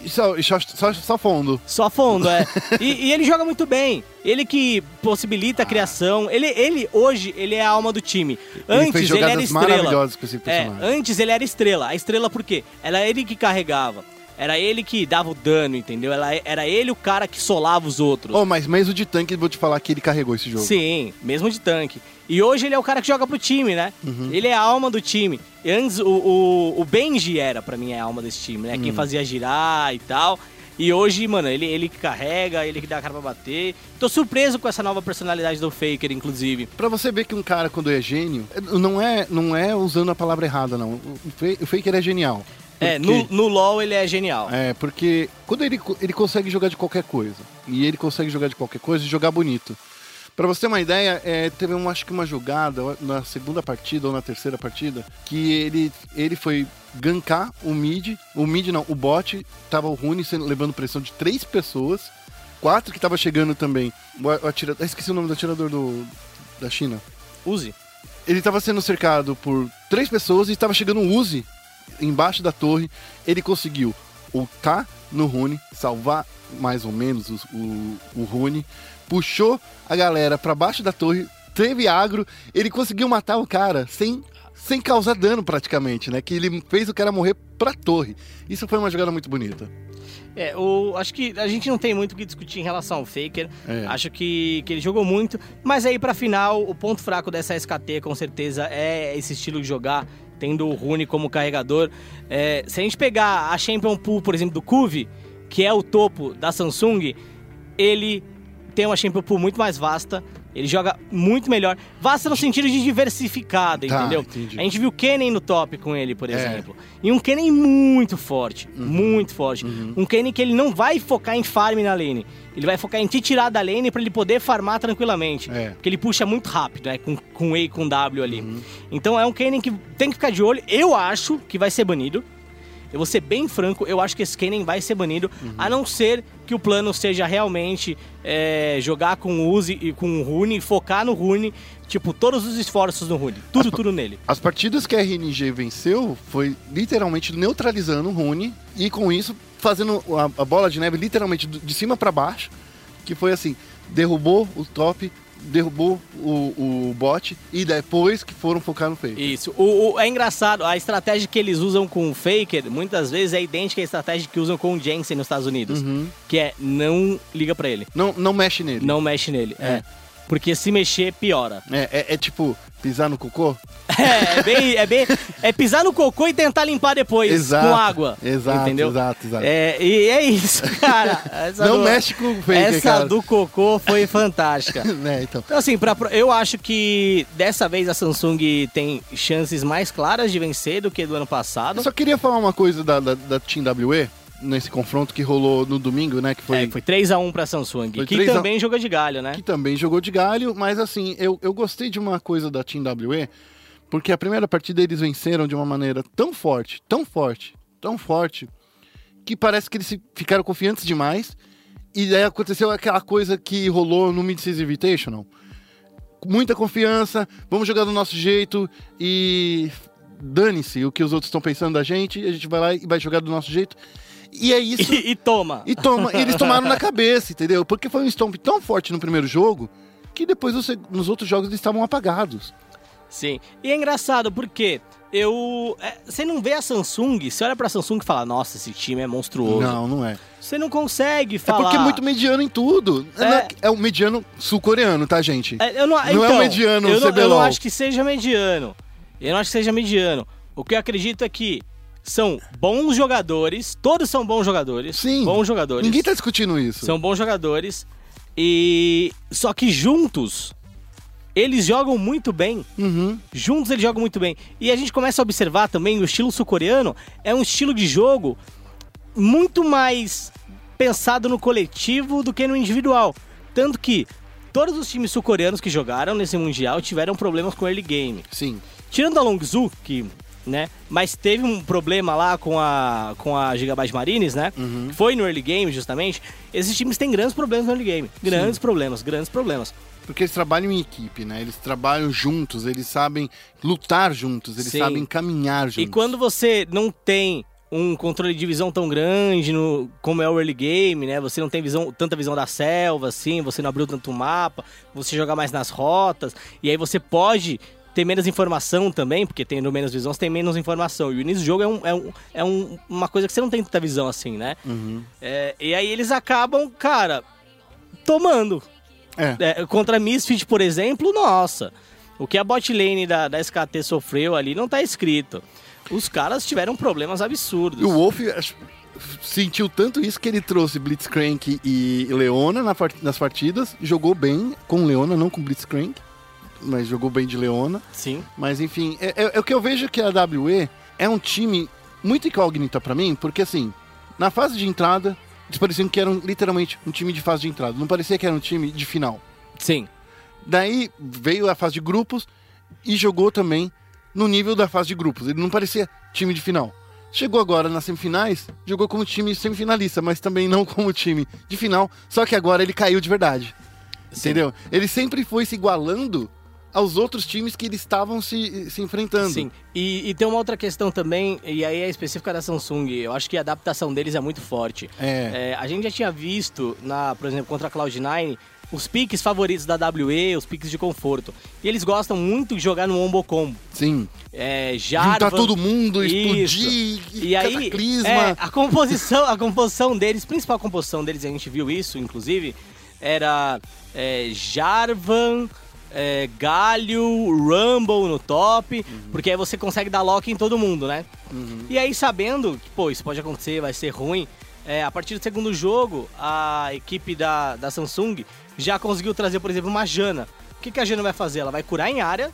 E só, e só, só, só fundo. Só fundo, é. e, e ele joga muito bem. Ele que possibilita a criação. Ele, ele, hoje, ele é a alma do time. ele Antes, fez ele, era estrela. com esse É, personagem. antes ele era estrela. A estrela por quê? Era ele que carregava. Era ele que dava o dano, entendeu? Era, era ele o cara que solava os outros. Oh, mas mesmo de tanque, vou te falar que ele carregou esse jogo. Sim, mesmo de tanque. E hoje ele é o cara que joga pro time, né? Uhum. Ele é a alma do time. E antes o, o, o Benji era, pra mim, a alma desse time, né? Uhum. Quem fazia girar e tal. E hoje, mano, ele, ele que carrega, ele que dá a cara pra bater. Tô surpreso com essa nova personalidade do Faker, inclusive. Pra você ver que um cara, quando é gênio, não é, não é usando a palavra errada, não. O, o Faker é genial. É, Porque- no, no LoL ele é genial. É, porque quando ele, ele consegue jogar de qualquer coisa, e ele consegue jogar de qualquer coisa e jogar bonito. Pra você ter uma ideia, é, teve um, acho que uma jogada na segunda partida ou na terceira partida que ele, ele foi gankar o mid, o mid não, o bot, tava o Rune sendo, levando pressão de três pessoas, quatro que tava chegando também. O, o atira, ah, esqueci o nome do atirador do, da China. Use. Ele tava sendo cercado por três pessoas e estava chegando um Uzi embaixo da torre. Ele conseguiu ultar no Rune, salvar mais ou menos os- o, o Rune, puxou a galera pra baixo da torre, teve agro, ele conseguiu matar o cara sem, sem causar dano praticamente, né? Que ele fez o cara morrer pra torre. Isso foi uma jogada muito bonita. É, o, acho que a gente não tem muito o que discutir em relação ao Faker. É. Acho que, que ele jogou muito. Mas aí, pra final, o ponto fraco dessa SKT, com certeza, é esse estilo de jogar, tendo o Rune como carregador. É, se a gente pegar a Champion Pool, por exemplo, do Kuvi, que é o topo da Samsung, ele tem uma Champion Pool muito mais vasta Ele joga muito melhor. Vasta no sentido de diversificado, Tá, entendeu? entendi. A gente viu o Kennen no top com ele, por É. exemplo. E um Kennen muito forte. Uhum. Muito forte. Um Kennen que ele não vai focar em farm na lane. Ele vai focar em te tirar da lane pra ele poder farmar tranquilamente. É. Porque ele puxa muito rápido, né? Com, com E e com W ali. Uhum. Então é um Kennen que tem que ficar de olho. Eu acho que vai ser banido. Eu vou ser bem franco, eu acho que esse Kennen vai ser banido, Uhum. a não ser que o plano seja realmente é, jogar com o Uzi e com o Rune, focar no Rune, tipo, todos os esforços no Rune. Tudo, tudo nele. As partidas que a RNG venceu foi literalmente neutralizando o Rune e com isso fazendo a, a bola de neve literalmente de cima pra baixo, que foi assim, derrubou o top, derrubou o, o bot e depois que foram focar no fake. Isso. O, o- é engraçado, a estratégia que eles usam com o Faker, muitas vezes é idêntica à estratégia que usam com o Jensen nos Estados Unidos. Uhum. Que é, não liga pra ele. Não, não mexe nele. Não mexe nele. É. Porque se mexer, piora. É, é- é tipo pisar no cocô? [laughs] É, é bem, é bem. É pisar no cocô e tentar limpar depois Exato, com água. exato, entendeu? exato, exato. É, e é isso, [laughs] cara. Não do- mexe com o Faker, Essa cara. do cocô foi [laughs] fantástica. né, então. Então, assim, pra, eu acho que dessa vez a Samsung tem chances mais claras de vencer do que do ano passado. Eu só queria falar uma coisa da, da, da Team WE, nesse confronto que rolou no domingo, né? Que foi, É, foi 3x1 pra Samsung, Foi que 3 a 1. também jogou de galho, né? que também jogou de galho, mas assim, eu, eu gostei de uma coisa da Team WE, porque a primeira partida eles venceram de uma maneira tão forte, tão forte, tão forte, que parece que eles ficaram confiantes demais, e daí aconteceu aquela coisa que rolou no Mid-Season Invitational. Muita confiança, vamos jogar do nosso jeito e dane-se o que os outros estão pensando da gente, a gente vai lá e vai jogar do nosso jeito. E é isso. E, e toma. E toma, eles tomaram na [laughs] cabeça, entendeu? Porque foi um stomp tão forte no primeiro jogo que depois você- nos outros jogos eles estavam apagados. Sim. E é engraçado porque eu. é, você não vê a Samsung, você olha pra Samsung e fala, nossa, esse time é monstruoso. Não, não é. Você não consegue É falar. porque é muito mediano em tudo. É. É, é o mediano sul-coreano, tá, gente? É, eu não, Não é então, o mediano, eu não, eu CBLOL. não acho que seja mediano. Eu não acho que seja mediano. O que eu acredito é que são bons jogadores, todos são bons jogadores. Sim. Bons jogadores. Ninguém tá discutindo isso. São bons jogadores. E. Só que juntos, eles jogam muito bem. Uhum. Juntos eles jogam muito bem. E a gente começa a observar também o estilo sul-coreano é um estilo de jogo muito mais pensado no coletivo do que no individual. Tanto que todos os times sul-coreanos que jogaram nesse Mundial tiveram problemas com early game. Sim. Tirando a Longzhu, que, né, mas teve um problema lá com a, com a Gigabyte Marines, né, Uhum. foi no early game justamente, esses times têm grandes problemas no early game. Grandes problemas, grandes problemas. Porque eles trabalham em equipe, né? Eles trabalham juntos, eles sabem lutar juntos, eles Sim. sabem caminhar juntos. E quando você não tem um controle de visão tão grande no, como é o early game, né? Você não tem visão, tanta visão da selva, assim, você não abriu tanto mapa, você joga mais nas rotas, e aí você pode ter menos informação também, porque tendo menos visão, você tem menos informação. E o início do jogo é, um, é, um, é um- uma coisa que você não tem tanta visão assim, né? Uhum. É, e aí eles acabam, cara, tomando. É. É, contra Misfit, por exemplo, nossa. O que a bot lane da, da SKT sofreu ali não tá escrito. Os caras tiveram problemas absurdos. E o Wolf sentiu tanto isso que ele trouxe Blitzcrank e Leona nas partidas, jogou bem com Leona, não com Blitzcrank, mas jogou bem de Leona. Sim. Mas enfim, é, é- é o que eu vejo que a WE é um time muito incógnita pra mim, porque assim, na fase de entrada, eles pareciam que eram literalmente um time de fase de entrada, não parecia que era um time de final. Sim. Daí veio a fase de grupos e jogou também no nível da fase de grupos. Ele não parecia time de final. Chegou agora nas semifinais, jogou como time semifinalista, mas também não como time de final. Só que agora ele caiu de verdade. Entendeu? Ele sempre foi se igualando aos outros times que eles estavam se, se enfrentando. Sim. E, e tem uma outra questão também, e aí é específica da Samsung. Eu acho que a adaptação deles é muito forte. É. É, a gente já tinha visto, na, por exemplo, contra a Cloud9, os piques favoritos da WE, os piques de conforto. E eles gostam muito de jogar no Ombo Combo. Sim. É, Jarvan, Juntar todo mundo, Isso. explodir, E aí, é, a composição, a composição deles, principal composição deles, a gente viu isso, inclusive, era é, Jarvan, é, Galho, Rumble no top, porque aí você consegue dar lock em todo mundo, né? E aí, sabendo que, pô, isso pode acontecer, vai ser ruim, é, a partir do segundo jogo, a equipe da, da Samsung já conseguiu trazer, por exemplo, uma Jana O que, que a Jana vai fazer? Ela vai curar em área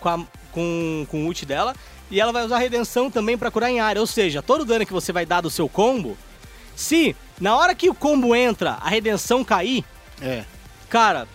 com, a, com, com o ult dela e ela vai usar a redenção também pra curar em área. Ou seja, todo dano que você vai dar do seu combo, se na hora que o combo entra, a redenção cair, É. cara,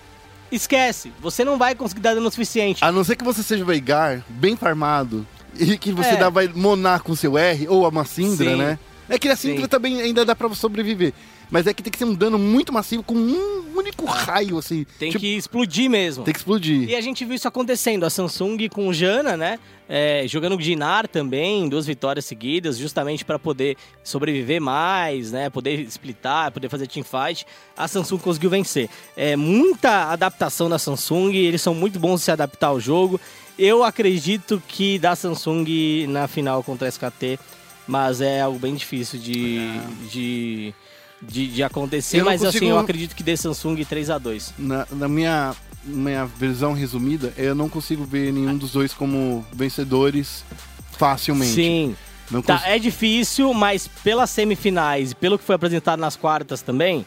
esquece. Você não vai conseguir dar dano suficiente. A não ser que você seja Veigar, bem farmado, e que você É. dá, vai monar com seu R, ou a Massindra, Sim. né? É que a Syndra Sim. também ainda dá pra sobreviver. Mas é que tem que ser um dano muito massivo com um único raio, assim. Tem Tipo, que explodir mesmo. tem que explodir. E a gente viu isso acontecendo. A Samsung com o Jana, né? é, jogando Dinar também, duas vitórias seguidas, justamente para poder sobreviver mais, né? Poder splitar, poder fazer teamfight. A Samsung conseguiu vencer. É muita adaptação da Samsung, eles são muito bons em se adaptar ao jogo. Eu acredito que da Samsung na final contra a SKT, mas é algo bem difícil de, de, de, de acontecer. Eu Mas assim, consigo- eu acredito que dê Samsung 3 a 2 Na, na minha, minha versão resumida, eu não consigo ver nenhum dos dois como vencedores facilmente. Sim. Não Tá, é difícil, mas pelas semifinais e pelo que foi apresentado nas quartas também,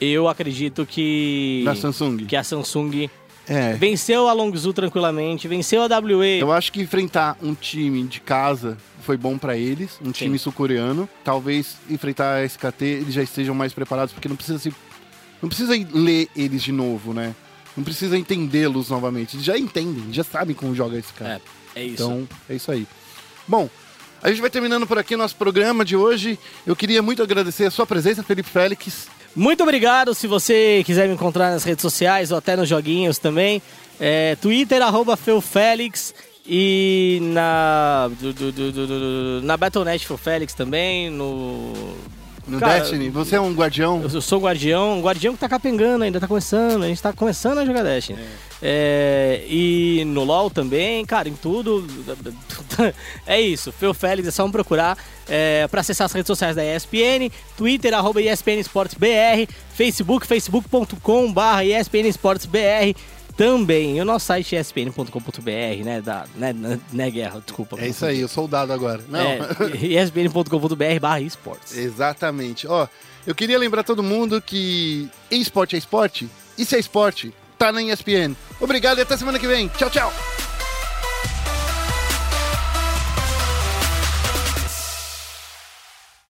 eu acredito que. Da Samsung. Que a Samsung É. venceu a Longzhu tranquilamente, venceu a WE. Eu acho que enfrentar um time de casa foi bom pra eles, um time sul-coreano. Talvez enfrentar a SKT eles já estejam mais preparados, porque não precisa se não precisa ler eles de novo, né? Não precisa entendê-los novamente. Eles já entendem, já sabem como joga esse cara. É, é isso. Então, é isso aí. Bom, a gente vai terminando por aqui o nosso programa de hoje. Eu queria muito agradecer a sua presença, Felipe Félix. Muito obrigado. Se você quiser me encontrar nas redes sociais ou até nos joguinhos também, é, Twitter, arroba e na, na Battle.net FeuFélix também, no... No Cara, Destiny, você é um guardião. Eu sou guardião, um guardião que tá capengando ainda, tá começando, a gente tá começando a jogar Destiny. É, e no LoL também, cara, em tudo. [laughs] É isso, Feu Félix, é só me procurar é, para acessar as redes sociais da ESPN, Twitter, arroba ESPN Esportes BR, Facebook, facebook.com barra ESPN Esportes BR também. E o nosso site espn.com.br, né, da, né, né, Guerra, desculpa. É isso aí, o soldado agora. Não. É, espn.com.br barra esportes. Exatamente. Ó, eu queria lembrar todo mundo que esporte é esporte, e se é esporte, tá na ESPN. Obrigado e até semana que vem. Tchau, tchau.